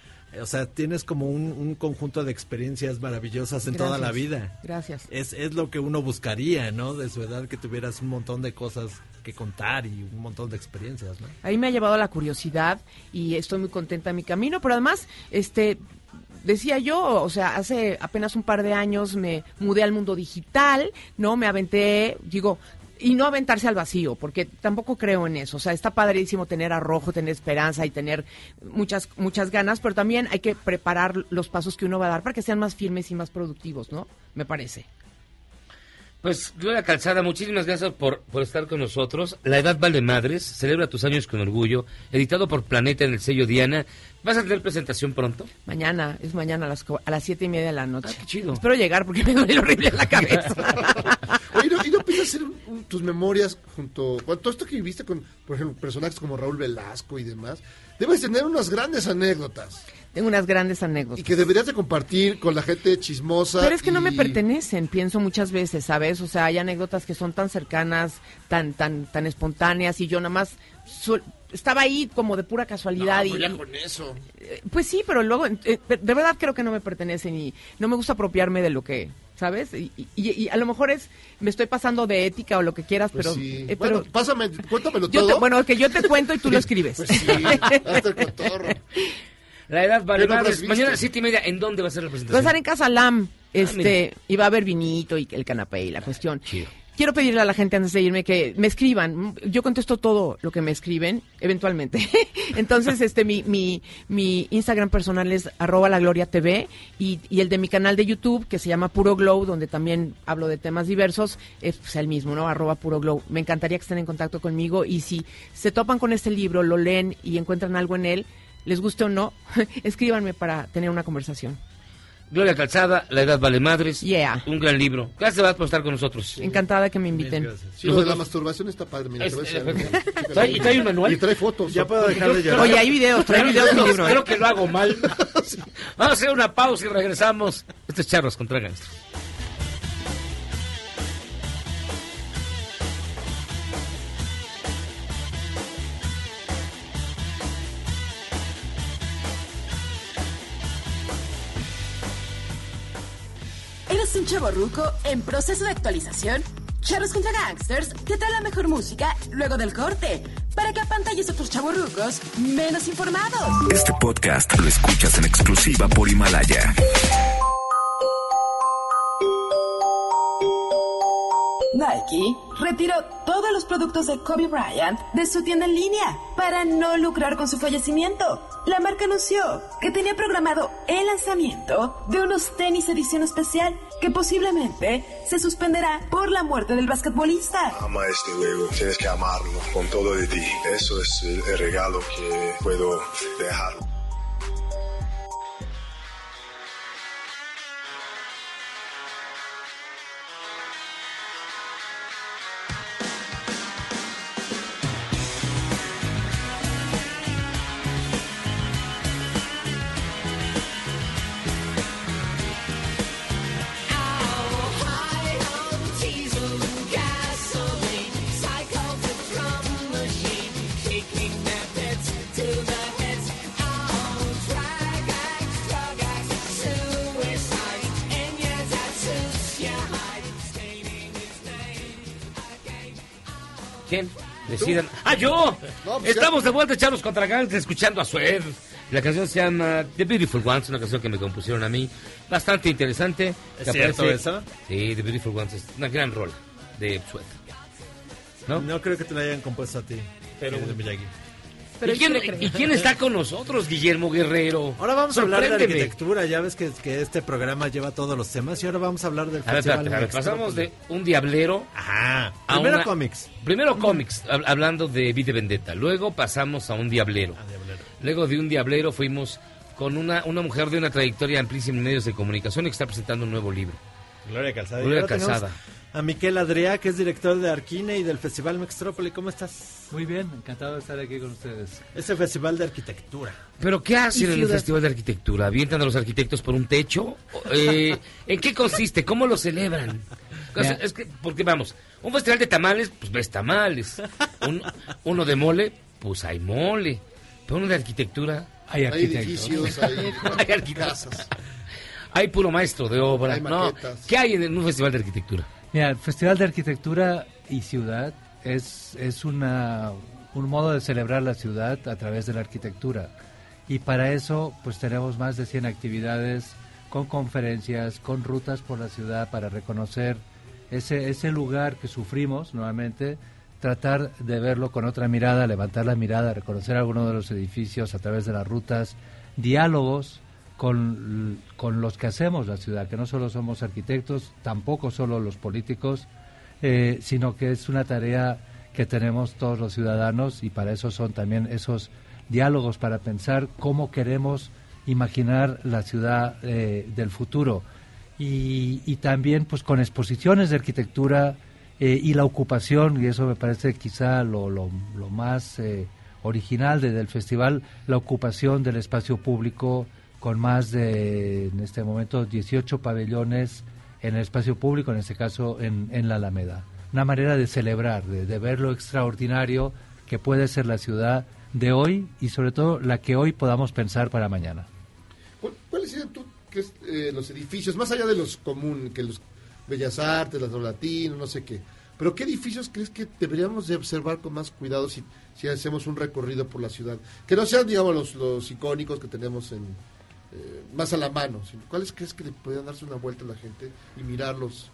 o sea, tienes como un, un conjunto de experiencias maravillosas en toda la vida. Gracias. Es, es lo que uno buscaría, ¿no? De su edad, que tuvieras un montón de cosas que contar y un montón de experiencias, ¿no? Ahí me ha llevado la curiosidad y estoy muy contenta en mi camino, pero además, este, decía yo, o sea, hace apenas un par de años me mudé al mundo digital, ¿no? Me aventé, digo, y no aventarse al vacío, porque tampoco creo en eso. O sea, está padrísimo tener arrojo, tener esperanza y tener muchas, muchas ganas, pero también hay que preparar los pasos que uno va a dar para que sean más firmes y más productivos, ¿no? Me parece. Pues, Gloria Calzada, muchísimas gracias por, por estar con nosotros. La Edad Vale Madres, celebra tus años con orgullo, editado por Planeta en el sello Diana. ¿Vas a tener presentación pronto? Mañana, es mañana a las, a las siete y media de la noche. Ah, qué chido. Espero llegar porque me duele horrible la cabeza. Oye, ¿no, ¿y no piensas hacer un- un- tus memorias junto con todo esto que viviste con, por ejemplo, personajes como Raúl Velasco y demás? Debes tener unas grandes anécdotas Tengo unas grandes anécdotas. y que deberías de compartir con la gente chismosa. Pero es que no me pertenecen, pienso muchas veces, ¿sabes? O sea, hay anécdotas que son tan cercanas, tan tan tan espontáneas y yo nada más estaba ahí como de pura casualidad No, y pues ya con eso. eh, pues sí, pero luego eh, de verdad creo que no me pertenecen y no me gusta apropiarme de lo que ¿Sabes? Y, y- y a lo mejor es, me estoy pasando de ética o lo que quieras, Pues pero, sí. eh, Bueno, pero pásame, cuéntamelo yo todo. te- bueno, que yo te cuento y tú lo escribes. Pues sí, hazte el cotorro. La Edad Vale mañana a las siete y media, ¿en dónde va a ser la Va a presentación? estar en Casa Lam, mira. este, y va a haber vinito y el canapé y la cuestión. Chido. Quiero pedirle a la gente antes de irme que me escriban. Yo contesto todo lo que me escriben, eventualmente. Entonces, este, mi, mi, mi Instagram personal es arroba la gloria TV y, y el de mi canal de YouTube, que se llama Puro Glow, donde también hablo de temas diversos, es pues, el mismo, ¿no? Arroba Puro Glow. Me encantaría que estén en contacto conmigo y si se topan con este libro, lo leen y encuentran algo en él, les guste o no, escríbanme para tener una conversación. Gloria Calzada, La Edad Vale Madres. Yeah. Un gran libro. Gracias Vas, por estar con nosotros. Encantada que me inviten. Sí, lo de la masturbación está padre, mira, Es- es- ¿Trae- y trae un manual? Y trae fotos. Ya puedo dejar de llorar. Oye, hay videos, trae videos libro. ¿eh? Creo que lo hago mal. Vamos a hacer una pausa y regresamos. Este es Charros contra Gangsters. ¿Eres un chavo ruco en proceso de actualización? Charros contra Gangsters te trae la mejor música luego del corte para que apantalles a otros chavos rucos menos informados. Este podcast lo escuchas en exclusiva por Himalaya. Nike retiró todos los productos de Kobe Bryant de su tienda en línea para no lucrar con su fallecimiento. La marca anunció que tenía programado el lanzamiento de unos tenis edición especial que posiblemente se suspenderá por la muerte del basquetbolista. Ama este juego, tienes que amarlo con todo de ti. Eso es el, regalo que puedo dejar. Yo! No, pues Estamos de vuelta, Charlos contra Gangsters, escuchando a Sued. La canción se llama The Beautiful Ones, una canción que me compusieron a mí. Bastante interesante. ¿Es cierto eso? Sí, The Beautiful Ones es una gran rola de Sued. ¿No? No creo que te la hayan compuesto a ti. Pero- querido Miyagi. Pero ¿Y, quién, y está con nosotros, Guillermo Guerrero? Ahora vamos a hablar de arquitectura. Ya ves que, que este programa lleva todos los temas y ahora vamos a hablar del A ver, festival. espérate, a ver, pasamos de un diablero Ajá. a Primero una- cómics. Primero cómics, hab- hablando de Vite Vendetta. Luego pasamos a un diablero. Luego de un diablero fuimos con una, una mujer de una trayectoria amplísima en medios de comunicación y que está presentando un nuevo libro. Gloria Calzada. Gloria tenemos Calzada. A Miquel Adrià, que es director de Arquine y del Festival Mextrópoli. ¿Cómo estás? Muy bien, encantado de estar aquí con ustedes. Ese festival de arquitectura. ¿Pero qué hacen en el Festival de Arquitectura? ¿Avientan a los arquitectos por un techo? Eh, ¿En qué consiste? ¿Cómo lo celebran? Es que, porque vamos, un festival de tamales, pues ves tamales. Un- uno de mole, pues hay mole. Pero uno de arquitectura... Hay Hay edificios, hay, Hay arquitectos. casas. Hay puro maestro de obra. Hay No, maquetas. ¿Qué hay en un festival de arquitectura? Mira, el Festival de Arquitectura y Ciudad es, es una, un modo de celebrar la ciudad a través de la arquitectura. Y para eso, pues tenemos más de 100 actividades con conferencias, con rutas por la ciudad para reconocer ese, ese lugar que sufrimos nuevamente, tratar de verlo con otra mirada, levantar la mirada, reconocer algunos de los edificios a través de las rutas, diálogos con, con los que hacemos la ciudad, que no solo somos arquitectos, tampoco solo los políticos, eh, sino que es una tarea que tenemos todos los ciudadanos y para eso son también esos diálogos para pensar cómo queremos imaginar la ciudad eh, del futuro. Y, también pues con exposiciones de arquitectura eh, y la ocupación y eso me parece quizá lo, lo, más original de, del festival la ocupación del espacio público con más de en este momento 18 pabellones en el espacio público en este caso en, en la Alameda una manera de celebrar de, de ver lo extraordinario que puede ser la ciudad de hoy y sobre todo la que hoy podamos pensar para mañana. ¿Cuáles serían tú que es, eh, los edificios, más allá de los comunes, que los Bellas Artes, las Latino, no sé qué, pero qué edificios crees que deberíamos de observar con más cuidado si, si hacemos un recorrido por la ciudad? Que no sean, digamos, los, los icónicos que tenemos en, eh, más a la mano, sino ¿cuáles crees que le podrían darse una vuelta a la gente y mirarlos?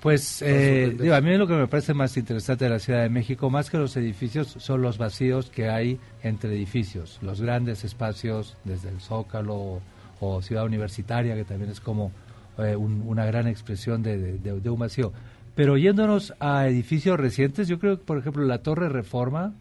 Pues eh, digo, a mí lo que me parece más interesante de la Ciudad de México, más que los edificios, son los vacíos que hay entre edificios, los grandes espacios desde el Zócalo o, Ciudad Universitaria, que también es como eh, un, una gran expresión de, de, de, un vacío. Pero yéndonos a edificios recientes, yo creo que, por ejemplo, la Torre Reforma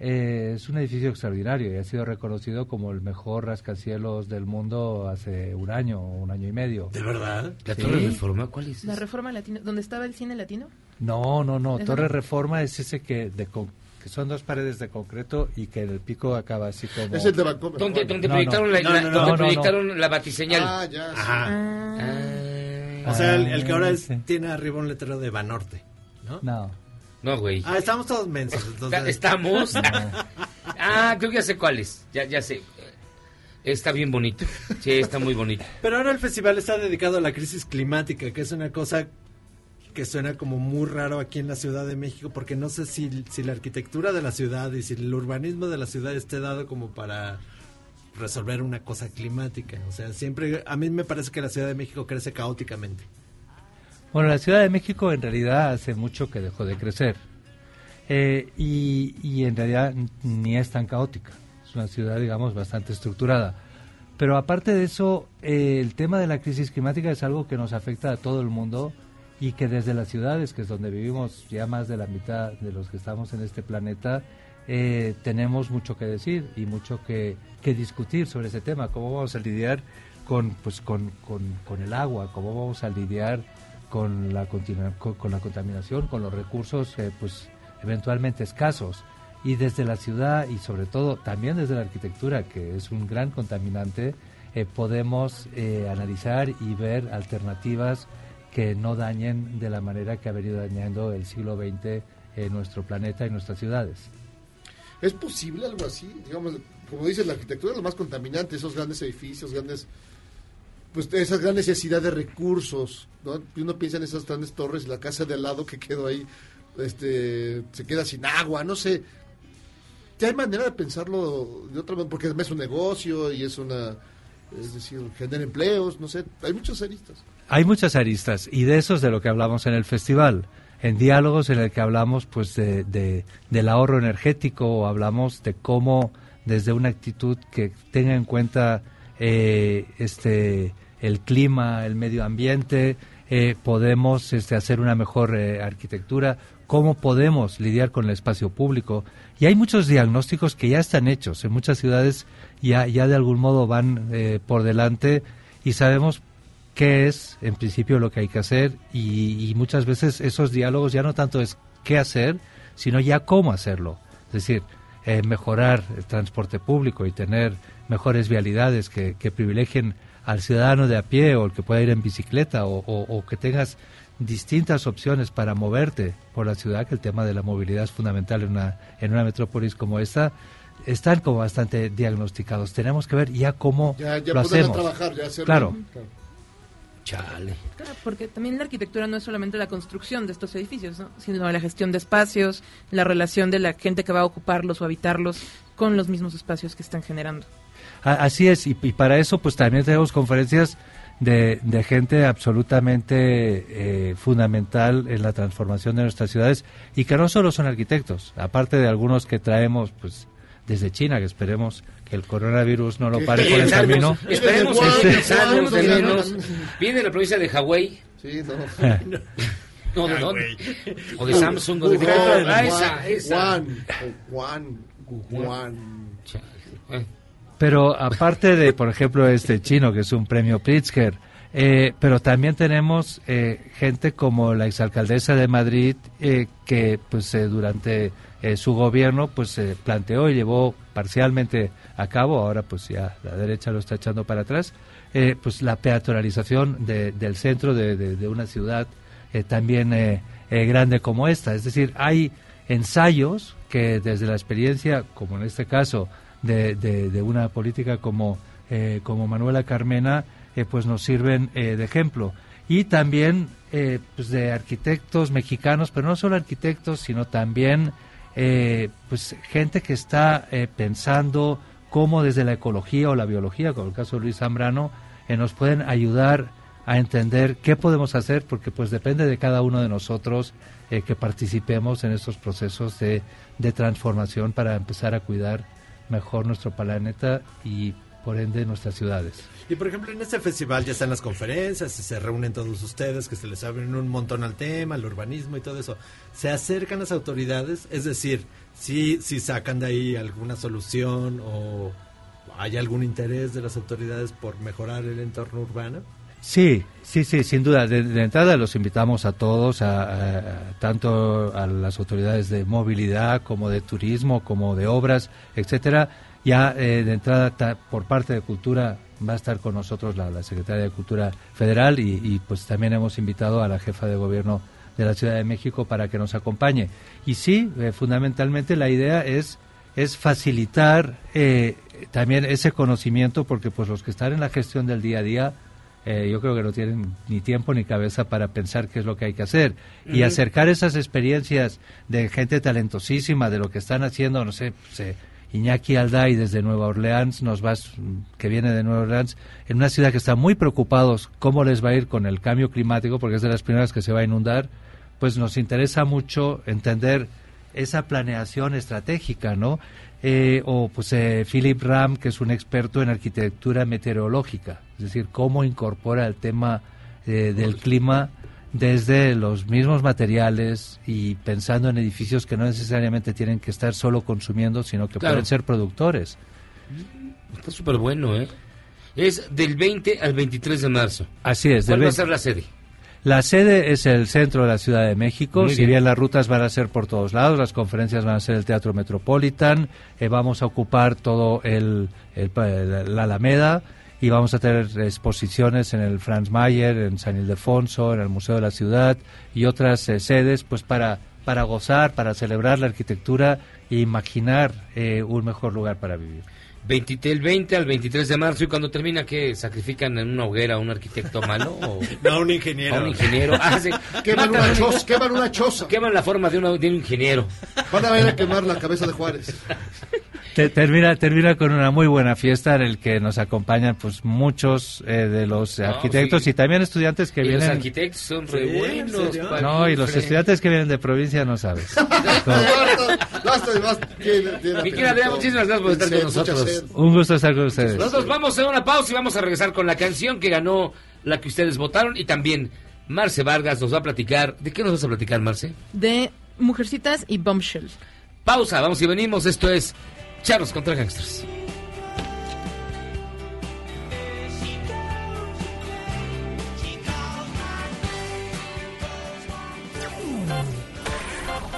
eh, es un edificio extraordinario y ha sido reconocido como el mejor rascacielos del mundo hace un año o un año y medio. ¿De verdad? ¿La sí. Torre Reforma? ¿Cuál es? ¿La Reforma Latino? ¿Dónde estaba el cine latino? No, no, no. Torre no? Reforma es ese que, de, que son dos paredes de concreto y que el pico acaba así como... Es el de Vancouver. Donde, donde no, proyectaron, La, la, donde proyectaron la batiseñal. Ah, ya. Sí. Ajá. Ah. O sea, el, el que ahora es, sí. tiene arriba un letrero de Banorte, ¿no? No. No, güey. Ah, estamos todos mensos. Entonces... Estamos. ah, creo que ya sé cuál es. Ya, ya sé. Está bien bonito. Sí, está muy bonito. Pero ahora el festival está dedicado a la crisis climática, que es una cosa que suena como muy raro aquí en la Ciudad de México, porque no sé si, si la arquitectura de la ciudad y si el urbanismo de la ciudad esté dado como para resolver una cosa climática. O sea, siempre, a mí me parece que la Ciudad de México crece caóticamente. Bueno, la Ciudad de México en realidad hace mucho que dejó de crecer eh, y, y, en realidad ni es tan caótica. Es una ciudad, digamos, bastante estructurada. Pero aparte de eso, eh, el tema de la crisis climática es algo que nos afecta a todo el mundo y que desde las ciudades, que es donde vivimos ya más de la mitad de los que estamos en este planeta, eh, tenemos mucho que decir y mucho que, que, discutir sobre ese tema. ¿Cómo vamos a lidiar con, pues, con, con, con el agua? ¿Cómo vamos a lidiar con la, con, con la contaminación, con los recursos eh, pues eventualmente escasos. Y desde la ciudad y sobre todo también desde la arquitectura, que es un gran contaminante, eh, podemos eh, analizar y ver alternativas que no dañen de la manera que ha venido dañando el siglo XX nuestro planeta y nuestras ciudades. ¿Es posible algo así? Digamos, como dices, la arquitectura es lo más contaminante, esos grandes edificios, grandes pues esa gran necesidad de recursos, ¿no? Uno piensa en esas grandes torres, la casa de al lado que quedó ahí, este, se queda sin agua, no sé. Ya hay manera de pensarlo de otra manera, porque es un negocio y es una, es decir, genera empleos, no sé, hay muchas aristas. Hay muchas aristas y de eso es de lo que hablamos en el festival. En diálogos en el que hablamos pues de, de, del ahorro energético o hablamos de cómo desde una actitud que tenga en cuenta eh, este el clima, el medio ambiente, eh, podemos este, hacer una mejor eh, arquitectura, cómo podemos lidiar con el espacio público. Y hay muchos diagnósticos que ya están hechos, en muchas ciudades ya, ya de algún modo van eh, por delante y sabemos qué es en principio lo que hay que hacer y, y muchas veces esos diálogos ya no tanto es qué hacer, sino ya cómo hacerlo. Es decir, eh, mejorar el transporte público y tener mejores vialidades que, que, privilegien al ciudadano de a pie o el que pueda ir en bicicleta o, o, o, que tengas distintas opciones para moverte por la ciudad, que el tema de la movilidad es fundamental en una, en una metrópolis como esta, están como bastante diagnosticados. Tenemos que ver ya cómo ya, ya lo hacemos. Trabajar, ya hacerlo. Claro. claro. Chale. Claro, porque también la arquitectura no es solamente la construcción de estos edificios, ¿no? sino la gestión de espacios, la relación de la gente que va a ocuparlos o habitarlos con los mismos espacios que están generando. Así es, y, y para eso pues también tenemos conferencias de, de gente absolutamente eh, fundamental en la transformación de nuestras ciudades y que no solo son arquitectos, aparte de algunos que traemos pues desde China, que esperemos que el coronavirus no lo pare por el camino. Esperemos que estén de menos. Viene de la provincia de Hawái. Sí, no. No, ¿de dónde? O de Samsung, o de Ah, esa, esa. Wuhan, Wuhan. Pero aparte de, por ejemplo, este chino, que es un premio Pritzker, eh, pero también tenemos eh, gente como la exalcaldesa de Madrid, eh, que pues eh, durante eh, su gobierno pues se planteó y llevó parcialmente a cabo, ahora pues ya la derecha lo está echando para atrás, eh, pues la peatonalización de- del centro de, de- de una ciudad también grande como esta. Es decir, hay ensayos que desde la experiencia, como en este caso, de, de- una política como, eh, como Manuela Carmena, eh, pues nos sirven eh, de ejemplo. Y también eh, pues de arquitectos mexicanos, pero no solo arquitectos, sino también pues gente que está pensando cómo desde la ecología o la biología, como el caso de Luis Zambrano, nos pueden ayudar a entender qué podemos hacer, porque pues depende de cada uno de nosotros que participemos en estos procesos de, de transformación para empezar a cuidar mejor nuestro planeta y por ende nuestras ciudades. Y por ejemplo, en este festival ya están las conferencias se reúnen todos ustedes, que se les abren un montón al tema, al urbanismo y todo eso. ¿Se acercan las autoridades? Es decir, si, si sacan de ahí alguna solución o hay algún interés de las autoridades por mejorar el entorno urbano? Sí, sí, sí, sin duda. De, entrada los invitamos a todos, a, tanto a las autoridades de movilidad como de turismo, como de obras, etcétera. Ya eh, de entrada por parte de Cultura va a estar con nosotros la, Secretaria de Cultura Federal y, y, pues también hemos invitado a la jefa de gobierno de la Ciudad de México para que nos acompañe. Y sí, eh, fundamentalmente la idea es es facilitar eh, también ese conocimiento porque pues los que están en la gestión del día a día eh, yo creo que no tienen ni tiempo ni cabeza para pensar qué es lo que hay que hacer y acercar esas experiencias de gente talentosísima de lo que están haciendo no sé Iñaki Alday desde Nueva Orleans nos vas que viene de Nueva Orleans en una ciudad que está muy preocupados cómo les va a ir con el cambio climático porque es de las primeras que se va a inundar pues nos interesa mucho entender esa planeación estratégica, ¿no? Eh, o pues eh, Philip Ram, que es un experto en arquitectura meteorológica, es decir, cómo incorpora el tema eh, del clima desde los mismos materiales y pensando en edificios que no necesariamente tienen que estar solo consumiendo, sino que Claro. pueden ser productores. Está súper bueno, ¿eh? Es del 20 al 23 de marzo. Así es. ¿Cuál del va a 20 ser la sede? La sede es el centro de la Ciudad de México. Muy si bien. bien. las rutas van a ser por todos lados, las conferencias van a ser el Teatro Metropolitan, eh, vamos a ocupar todo el, la Alameda y vamos a tener exposiciones en el Franz Mayer, en San Ildefonso, en el Museo de la Ciudad y otras eh, sedes, pues para para gozar, para celebrar la arquitectura e imaginar eh, un mejor lugar para vivir. 20 del 20 al 23 de marzo y cuando termina que sacrifican en una hoguera a un arquitecto malo o No, a un ingeniero. a un ingeniero Ah, sí. Queman una choza, queman una choza. queman la forma de, una- de un ingeniero Van a ver a quemar la cabeza de Juárez. Te- termina termina con una muy buena fiesta en el que nos acompañan pues muchos eh, de los arquitectos sí. y también estudiantes que y los vienen arquitectos son re Sí, ¿en buenos no y los estudiantes que vienen de provincia no sabes Basta, Mi querida Adriana, muchísimas gracias por estar con nosotros. un gusto estar con ustedes Nosotros vamos a una pausa y vamos a regresar con la canción que ganó la que ustedes votaron y también Marce Vargas nos va a platicar. ¿De qué nos vas a platicar, Marce? De Mujercitas y Bombshell. Pausa, vamos y venimos. Esto es Charlos contra Gangsters.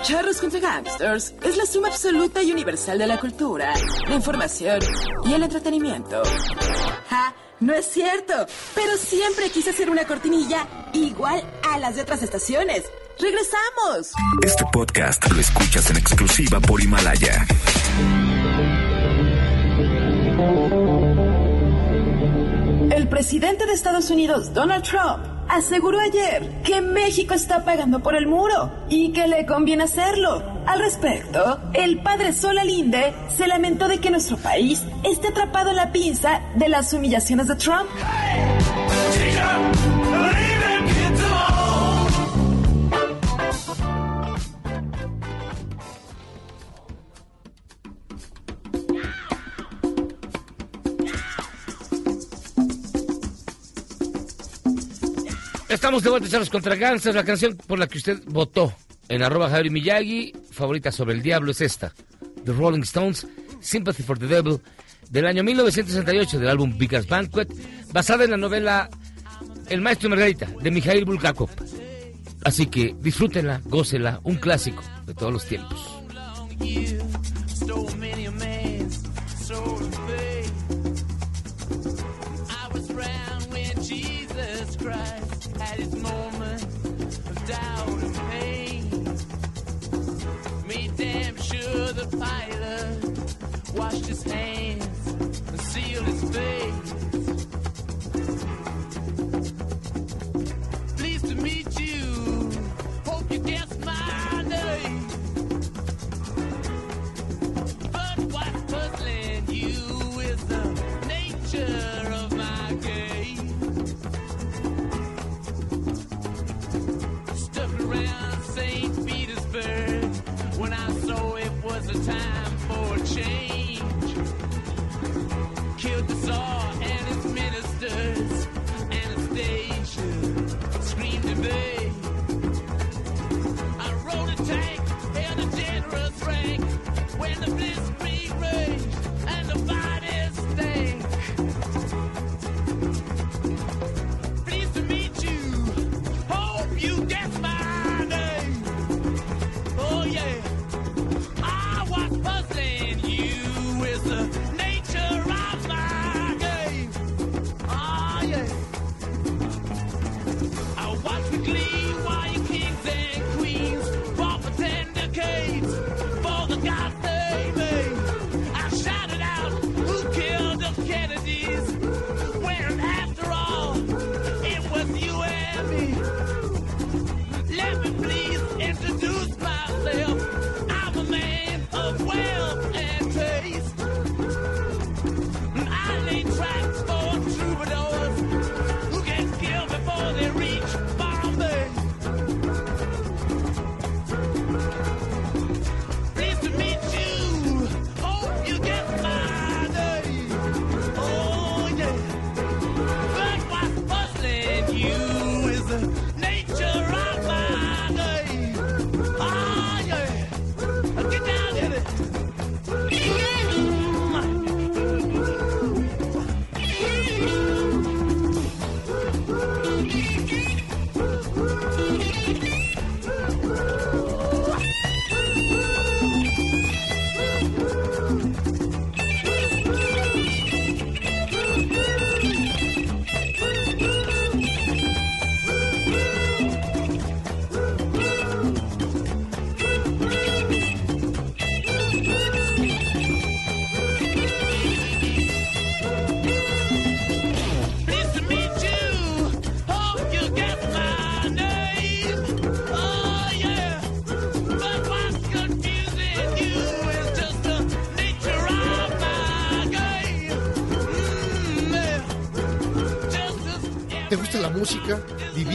Charros contra Gangsters es la suma absoluta y universal de la cultura, la información y el entretenimiento. ¡Ja! No es cierto, pero siempre quise hacer una cortinilla igual a las de otras estaciones. ¡Regresamos! Este podcast lo escuchas en exclusiva por Himalaya. Presidente de Estados Unidos, Donald Trump, aseguró ayer que México está pagando por el muro y que le conviene hacerlo. Al respecto, el padre Sola Linde se lamentó de que nuestro país esté atrapado en la pinza de las humillaciones de Trump. Estamos de vuelta, Charlos contra Gangsters. La canción por la que usted votó en arroba Javier Miyagi, favorita sobre el diablo, es esta. The Rolling Stones, Sympathy for the Devil, del año 1968, del álbum Biggest Banquet, basada en la novela El Maestro y Margarita, de Mikhail Bulgakov. Así que disfrútenla, gócela, un clásico de todos los tiempos. Washed his hands and sealed his face. When the blitzkrieg raged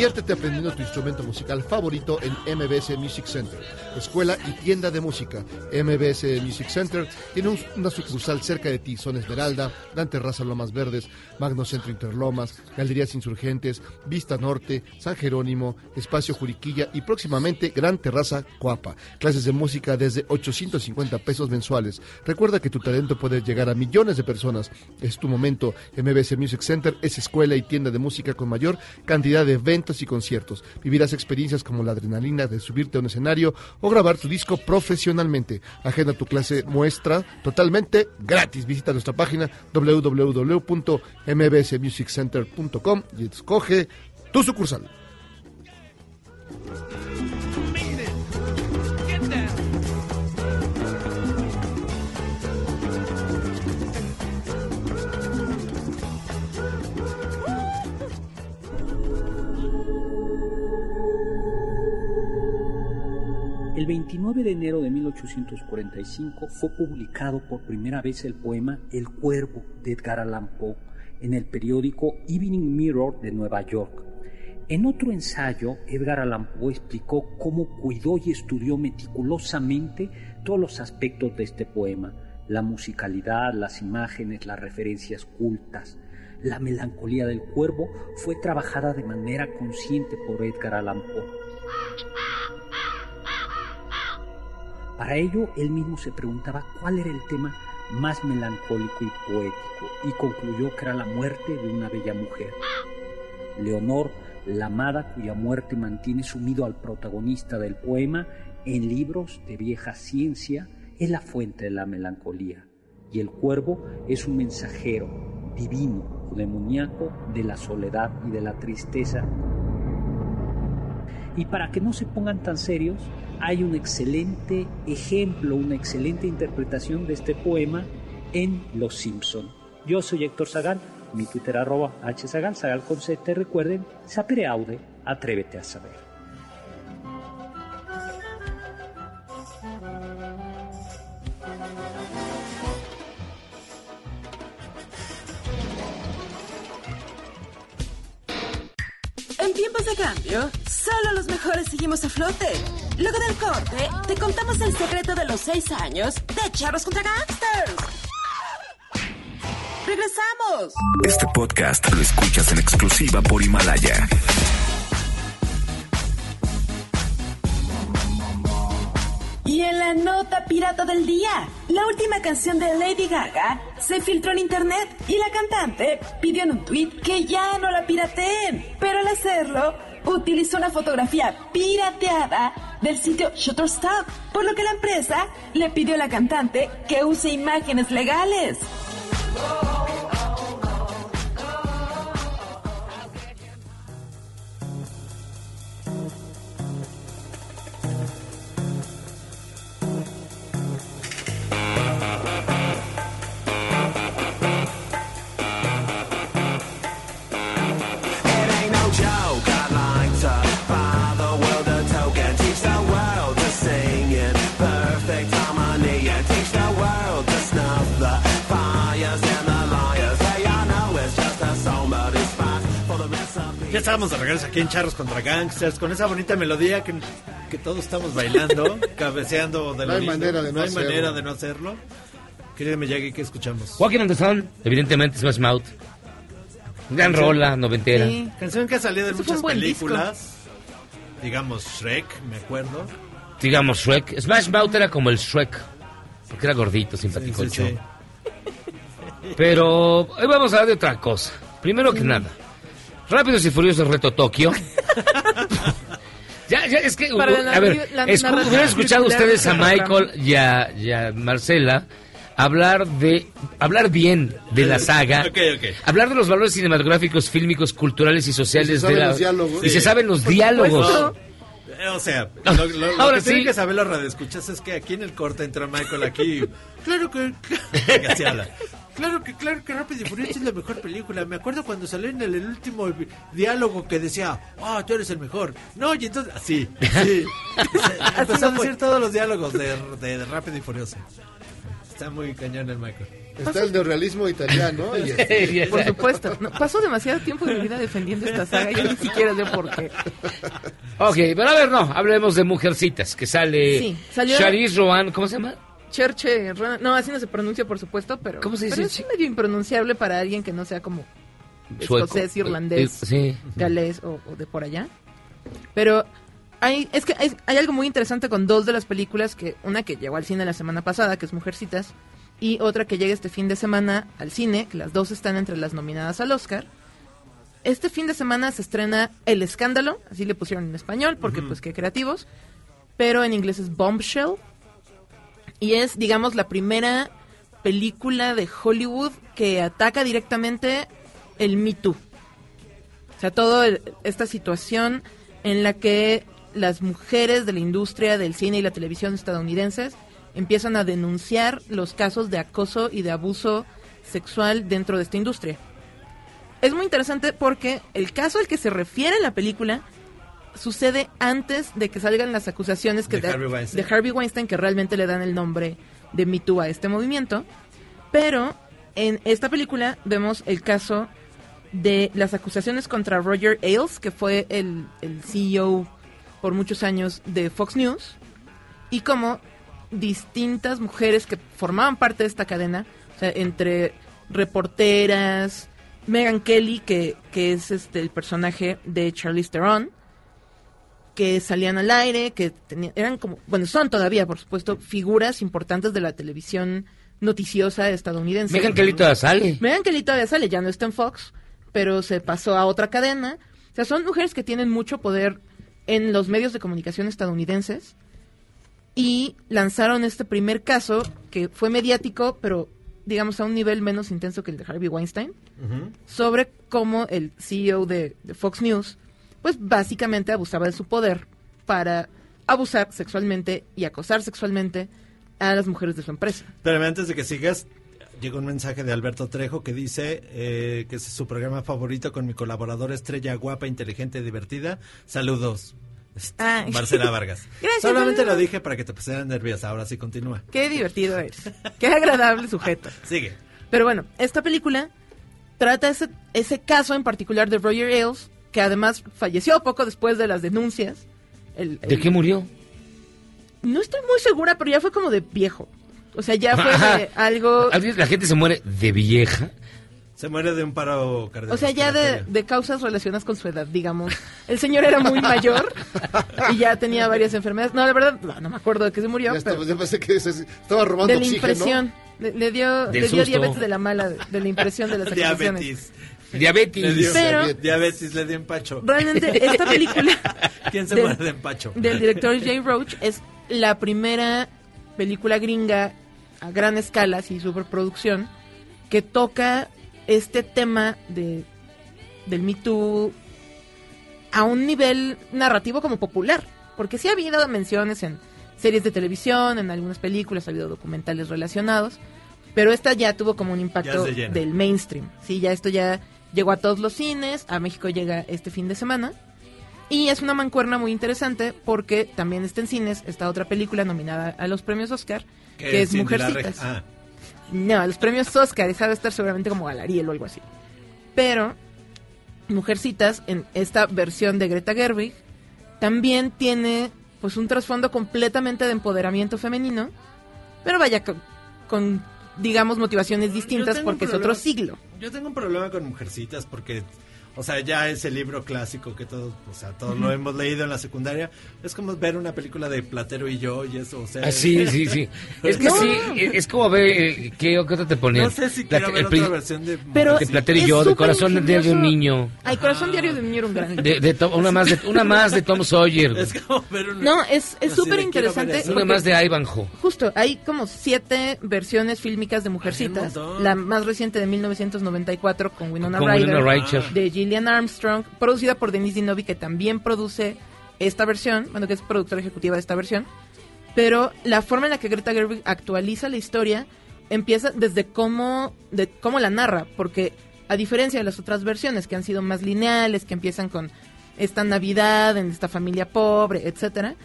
Diviértete aprendiendo tu instrumento musical favorito en MBS Music Center, escuela y tienda de música. MBS Music Center tiene un- una sucursal cerca de ti, Zona Esmeralda, Gran Terraza Lomas Verdes, Magno Centro Interlomas, Galerías Insurgentes, Vista Norte, San Jerónimo, Espacio Juriquilla y próximamente Gran Terraza Coapa. Clases de música desde 850 pesos mensuales. Recuerda que tu talento puede llegar a millones de personas. Es tu momento. MBS Music Center es escuela y tienda de música con mayor cantidad de eventos y conciertos. Vivirás experiencias como la adrenalina de subirte a un escenario o grabar tu disco profesionalmente. Agenda tu clase muestra totalmente gratis. Visita nuestra página www.mbsmusiccenter.com y escoge tu sucursal. El 29 de enero de 1845 fue publicado por primera vez el poema El Cuervo de Edgar Allan Poe en el periódico Evening Mirror de Nueva York. En otro ensayo, Edgar Allan Poe explicó cómo cuidó y estudió meticulosamente todos los aspectos de este poema, la musicalidad, las imágenes, las referencias cultas, La melancolía del cuervo fue trabajada de manera consciente por Edgar Allan Poe. Para ello, él mismo se preguntaba cuál era el tema más melancólico y poético y concluyó que era la muerte de una bella mujer. Leonor, la amada cuya muerte mantiene sumido al protagonista del poema en libros de vieja ciencia, es la fuente de la melancolía. Y el cuervo es un mensajero divino o demoníaco de la soledad y de la tristeza. Y para que no se pongan tan serios, hay un excelente ejemplo, una excelente interpretación de este poema en Los Simpson. Yo soy Héctor Zagal, mi Twitter arroba hzagal, zagal con Z, recuerden, sapere aude, atrévete a saber. Seguimos a flote. Luego del corte, te contamos el secreto de los seis años de Charros contra Gangsters. ¡Regresamos! Este podcast lo escuchas en exclusiva por Himalaya. Y en la nota pirata del día, la última canción de Lady Gaga se filtró en internet y la cantante pidió en un tweet que ya no la pirateen, pero al hacerlo utilizó una fotografía pirateada del sitio Shutterstock, por lo que la empresa le pidió a la cantante que use imágenes legales. Estábamos de regreso aquí en Charros contra Gangsters con esa bonita melodía que, que todos estamos bailando, cabeceando de No lo hay lindo. manera de no hay hacerlo. manera de no hacerlo. Querido Miyagi, ¿qué escuchamos? Walking on the Sun, evidentemente Smash Mouth. Gran Canción. rola, noventera. Sí, canción que ha salido en muchas películas. Digamos Shrek, me acuerdo. Digamos Shrek. Smash Mouth era como el Shrek. Porque era gordito, simpático. Sí, sí, sí. Pero hoy vamos a hablar de otra cosa. Primero que nada, Rápidos y Furiosos Reto Tokio. ya, ya, es que, Para la a ver, escu- hubieran escuchado ustedes a. Michael y a, y a Marcela hablar de, hablar bien de la saga. Hablar de los valores cinematográficos, fílmicos, culturales y sociales Y se de saben la... los diálogos. Y se saben los Por diálogos. supuesto. O sea, lo, lo- lo Ahora que tienen sí. que saber los radioescuchas es que aquí en el corte entra Michael aquí. Claro que, que así habla. Claro que, claro que Rápido y Furioso es la mejor película. Me acuerdo cuando salió en el, el último diálogo que decía, ah, tú eres el mejor. No, y entonces, así, sí. Empezó a decir todos los diálogos de, de, de Rápido y Furioso. Está muy cañón el Michael. Está el neorrealismo italiano. y este- Por supuesto. No, paso demasiado tiempo de mi vida defendiendo esta saga y ni siquiera sé por qué. Ok, pero a ver, no, hablemos de Mujercitas, que sale Sí, salió- ¿cómo se llama? Cherche, no, así no se pronuncia, por supuesto, pero, ¿Cómo se dice? pero es medio impronunciable para alguien que no sea como Sueco. escocés, irlandés, Eh, sí. galés o, o de por allá. Pero hay, es que hay, hay algo muy interesante con dos de las películas, que una que llegó al cine la semana pasada, que es Mujercitas, y otra que llega este fin de semana al cine, que las dos están entre las nominadas al Oscar. Este fin de semana se estrena El Escándalo, así le pusieron en español, porque pues qué creativos, pero en inglés es Bombshell, y es, digamos, la primera película de Hollywood que ataca directamente el Me Too. O sea, toda esta situación en la que las mujeres de la industria del cine y la televisión estadounidenses empiezan a denunciar los casos de acoso y de abuso sexual dentro de esta industria. Es muy interesante porque el caso al que se refiere la película sucede antes de que salgan las acusaciones que De da- Harvey Weinstein. de Harvey Weinstein que realmente le dan el nombre de Me Too a este movimiento. Pero en esta película vemos el caso de las acusaciones contra Roger Ailes, que fue el, el CEO por muchos años de Fox News, y cómo distintas mujeres que formaban parte de esta cadena, o sea, entre reporteras, Megan Kelly, que, que es este el personaje de Charlize Theron, que salían al aire, que tenían, eran como, bueno, son todavía, por supuesto, figuras importantes de la televisión noticiosa estadounidense. Megan Kelly todavía sale. Megan Kelly todavía sale, ya no está en Fox, pero se pasó a otra cadena. O sea, son mujeres que tienen mucho poder en los medios de comunicación estadounidenses y lanzaron este primer caso que fue mediático, pero digamos a un nivel menos intenso que el de Harvey Weinstein, sobre cómo el CEO de, de Fox News, pues básicamente abusaba de su poder para abusar sexualmente y acosar sexualmente a las mujeres de su empresa. Pero antes de que sigas, llegó un mensaje de Alberto Trejo que dice eh, que es su programa favorito con mi colaboradora estrella guapa, inteligente, divertida. Saludos. Este, Ay. Marcela Vargas. Gracias, Solamente lo dije para que te pusieran nerviosa. Ahora sí continúa. Qué divertido eres. Qué agradable sujeto. Sigue. Pero bueno, esta película trata ese, ese caso en particular de Roger Ailes, que además falleció poco después de las denuncias. El- ¿De qué murió? No estoy muy segura, pero ya fue como de viejo. O sea, ya fue de algo... ¿Alguien- La gente se muere de vieja. Se muere de un paro cardíaco. O sea, ya de, de causas relacionadas con su edad, digamos. El señor era muy mayor y ya tenía varias enfermedades. No, la verdad, no, no me acuerdo de qué se murió, Ya pero estaba, ya pensé que se- estaba robando de la oxígeno. impresión. Le, le dio, le dio diabetes de la mala, de, de la impresión de las expresiones. Diabetes. Diabetes. Le dio, Pero- diabetes, le dio empacho. Realmente, esta película ¿Quién se del- muere de empacho? del director Jay Roach es la primera película gringa a gran escala, y superproducción, que toca este tema de del Me Too a un nivel narrativo como popular. Porque sí ha habido menciones en series de televisión, en algunas películas, ha habido documentales relacionados, pero esta ya tuvo como un impacto del mainstream. Sí, ya esto ya llegó a todos los cines, a México llega este fin de semana. Y es una mancuerna muy interesante porque también está en cines esta otra película nominada a los premios Oscar, que, es Mujercitas. Ah. No, a los premios Oscar, esa debe estar seguramente como Galariel o algo así. Pero Mujercitas, en esta versión de Greta Gerwig, también tiene pues un trasfondo completamente de empoderamiento femenino, pero vaya con, con, digamos motivaciones distintas porque es otro problema. siglo. Yo tengo un problema con Mujercitas porque, o sea, ya ese libro clásico que todos, o sea, todos lo hemos leído en la secundaria, es como ver una película de Platero y yo y eso, o sea... Ah, sí, sí, sí. Es que No. sí, es es como ver eh, qué qué otra te ponían. No sé si La- quiero ver otra versión de... Pero de Platero y es yo, de corazón de, de un ingenioso. niño. Ay, Corazón Diario de un Niño era un gran De, de Tom- una, más de, una más de Tom Sawyer. Es como ver una... No, es es súper ver interesante. Una más de Ivanhoe. Justo, hay como siete versiones fílmicas de Mujercitas. La más reciente de 1994 con Winona Con Ryder, Winona Ryder. de Gillian Armstrong, producida por Denise Dinovi, que también produce esta versión, bueno, que es productora ejecutiva de esta versión. Pero la forma en la que Greta Gerwig actualiza la historia empieza desde cómo, de cómo la narra, porque a diferencia de las otras versiones que han sido más lineales, que empiezan con esta Navidad en esta familia pobre, etcétera,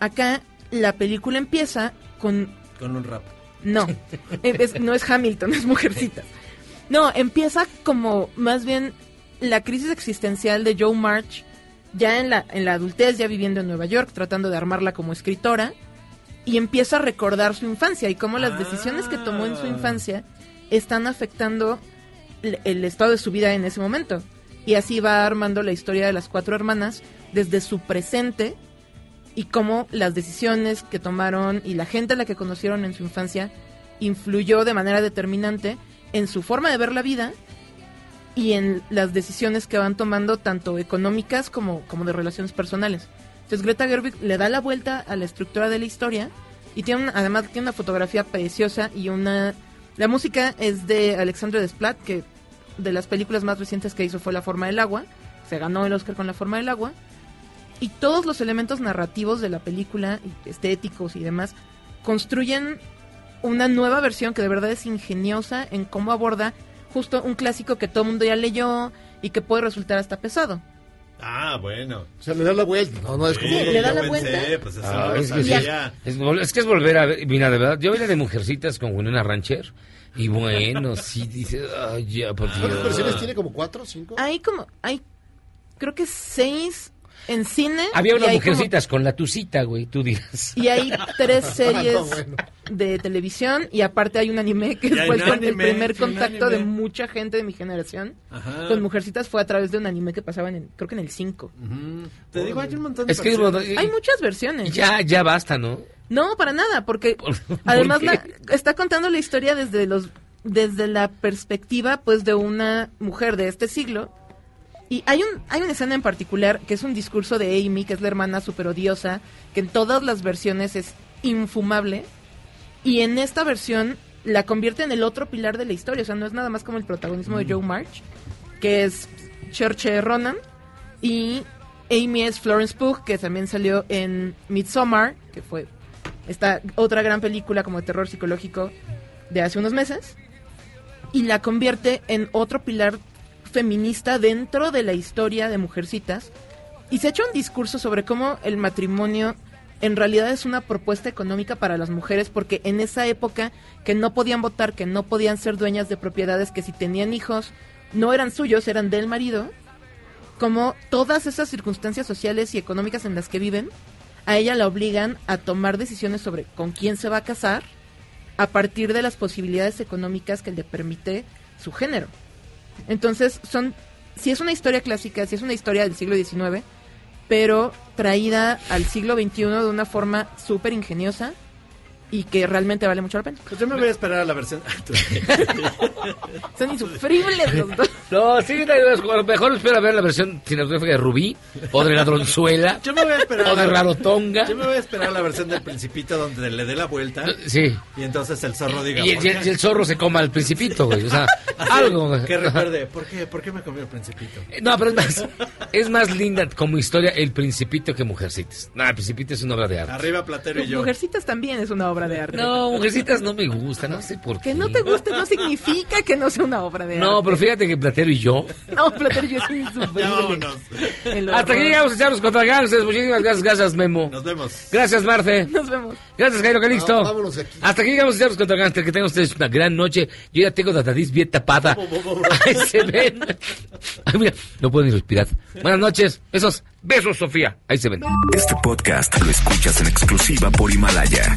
acá la película empieza con Con un rap. no, es- no es Hamilton, es Mujercitas. No, empieza como más bien la crisis existencial de Joe March, ya en la, en la adultez, ya viviendo en Nueva York, tratando de armarla como escritora, y empieza a recordar su infancia y cómo las decisiones que tomó en su infancia están afectando el, el estado de su vida en ese momento. Y así va armando la historia de las cuatro hermanas desde su presente y cómo las decisiones que tomaron y la gente a la que conocieron en su infancia influyó de manera determinante en su forma de ver la vida y en las decisiones que van tomando tanto económicas como, como de relaciones personales. Entonces Greta Gerwig le da la vuelta a la estructura de la historia y tiene una- además tiene una fotografía preciosa y una... La música es de Alexandre Desplat, que de las películas más recientes que hizo fue La forma del agua, se ganó el Oscar con La forma del agua, y todos los elementos narrativos de la película, estéticos y demás, construyen una nueva versión que de verdad es ingeniosa en cómo aborda justo un clásico que todo el mundo ya leyó y que puede resultar hasta pesado. Ah, bueno. O sea, le da la vuelta. No, no es como. Sí, le da la pensé, vuelta. Pues eso Ah, no es, que es, es que es volver a ver. Mira, de verdad, yo vi la de Mujercitas con Winona Rancher. Y bueno, sí, dice, ay, ya, por ¿Cuántas Dios. versiones tiene? ¿Como cuatro, cinco? Hay como, hay, creo que seis en cine. Había unas como- mujercitas con la tucita, güey, tú dirás. Y hay tres series No, bueno. de televisión y aparte hay un anime que fue el, primer contacto de mucha gente de mi generación Ajá. con Mujercitas fue a través de un anime que pasaba en el- creo que en el 5. Te digo, hay un montón de Es que. Hay muchas versiones. Ya, ya basta, ¿no? No, para nada, porque además la- está contando la historia desde los desde la perspectiva pues de una mujer de este siglo. Y hay un hay una escena en particular que es un discurso de Amy, que es la hermana super odiosa, que en todas las versiones es infumable y en esta versión la convierte en el otro pilar de la historia, o sea, no es nada más como el protagonismo de Joe March, que es Cherche Ronan y Amy es Florence Pugh, que también salió en Midsommar, que fue esta otra gran película como de terror psicológico de hace unos meses, y la convierte en otro pilar feminista dentro de la historia de Mujercitas, y se echa un discurso sobre cómo el matrimonio en realidad es una propuesta económica para las mujeres, porque en esa época que no podían votar, que no podían ser dueñas de propiedades, que si tenían hijos no eran suyos, eran del marido, como todas esas circunstancias sociales y económicas en las que viven, a ella la obligan a tomar decisiones sobre con quién se va a casar a partir de las posibilidades económicas que le permite su género. Entonces, son si es una historia clásica, si es una historia del siglo XIX, pero traída al siglo XXI de una forma súper ingeniosa y que realmente vale mucho la pena. Pues yo me voy a esperar a la versión. Son insufribles los dos. No, sí, a lo mejor espera ver la versión cinematográfica de Rubí, o de Ladronzuela, Yo me voy a esperar. o de a la- Rarotonga. Yo me voy a esperar a la versión del Principito donde le dé la vuelta. Sí. Y entonces el zorro diga. Y el, ¿por y el- qué? y el zorro se coma al principito, güey. O sea, Así, algo. Que recuerde, ¿por qué, ¿por qué me comió el Principito? No, pero es más, es más linda como historia El Principito que Mujercitas. No, El Principito es una obra de arte. Arriba Platero y yo. Mujercitas también es una obra de arte. No, Mujercitas no me gusta, no sé por qué. Que no te guste no significa que no sea una obra de No, arte. pero fíjate que Platero y yo. No, Platero yo soy insufrible. Hasta aquí llegamos a echarnos contra gangsters. Muchísimas gracias, gracias, Memo. Nos vemos. Gracias, Marce. Nos vemos. Gracias, Jairo Calixto. No, vámonos aquí. Hasta aquí llegamos a echarnos contra gangsters. Que tengan ustedes una gran noche. Yo ya tengo la nariz bien tapada. Ahí se ven. Ay, mira, no puedo ni respirar. Buenas noches. Besos. Besos, Sofía. Ahí se ven. Este podcast lo escuchas en exclusiva por Himalaya.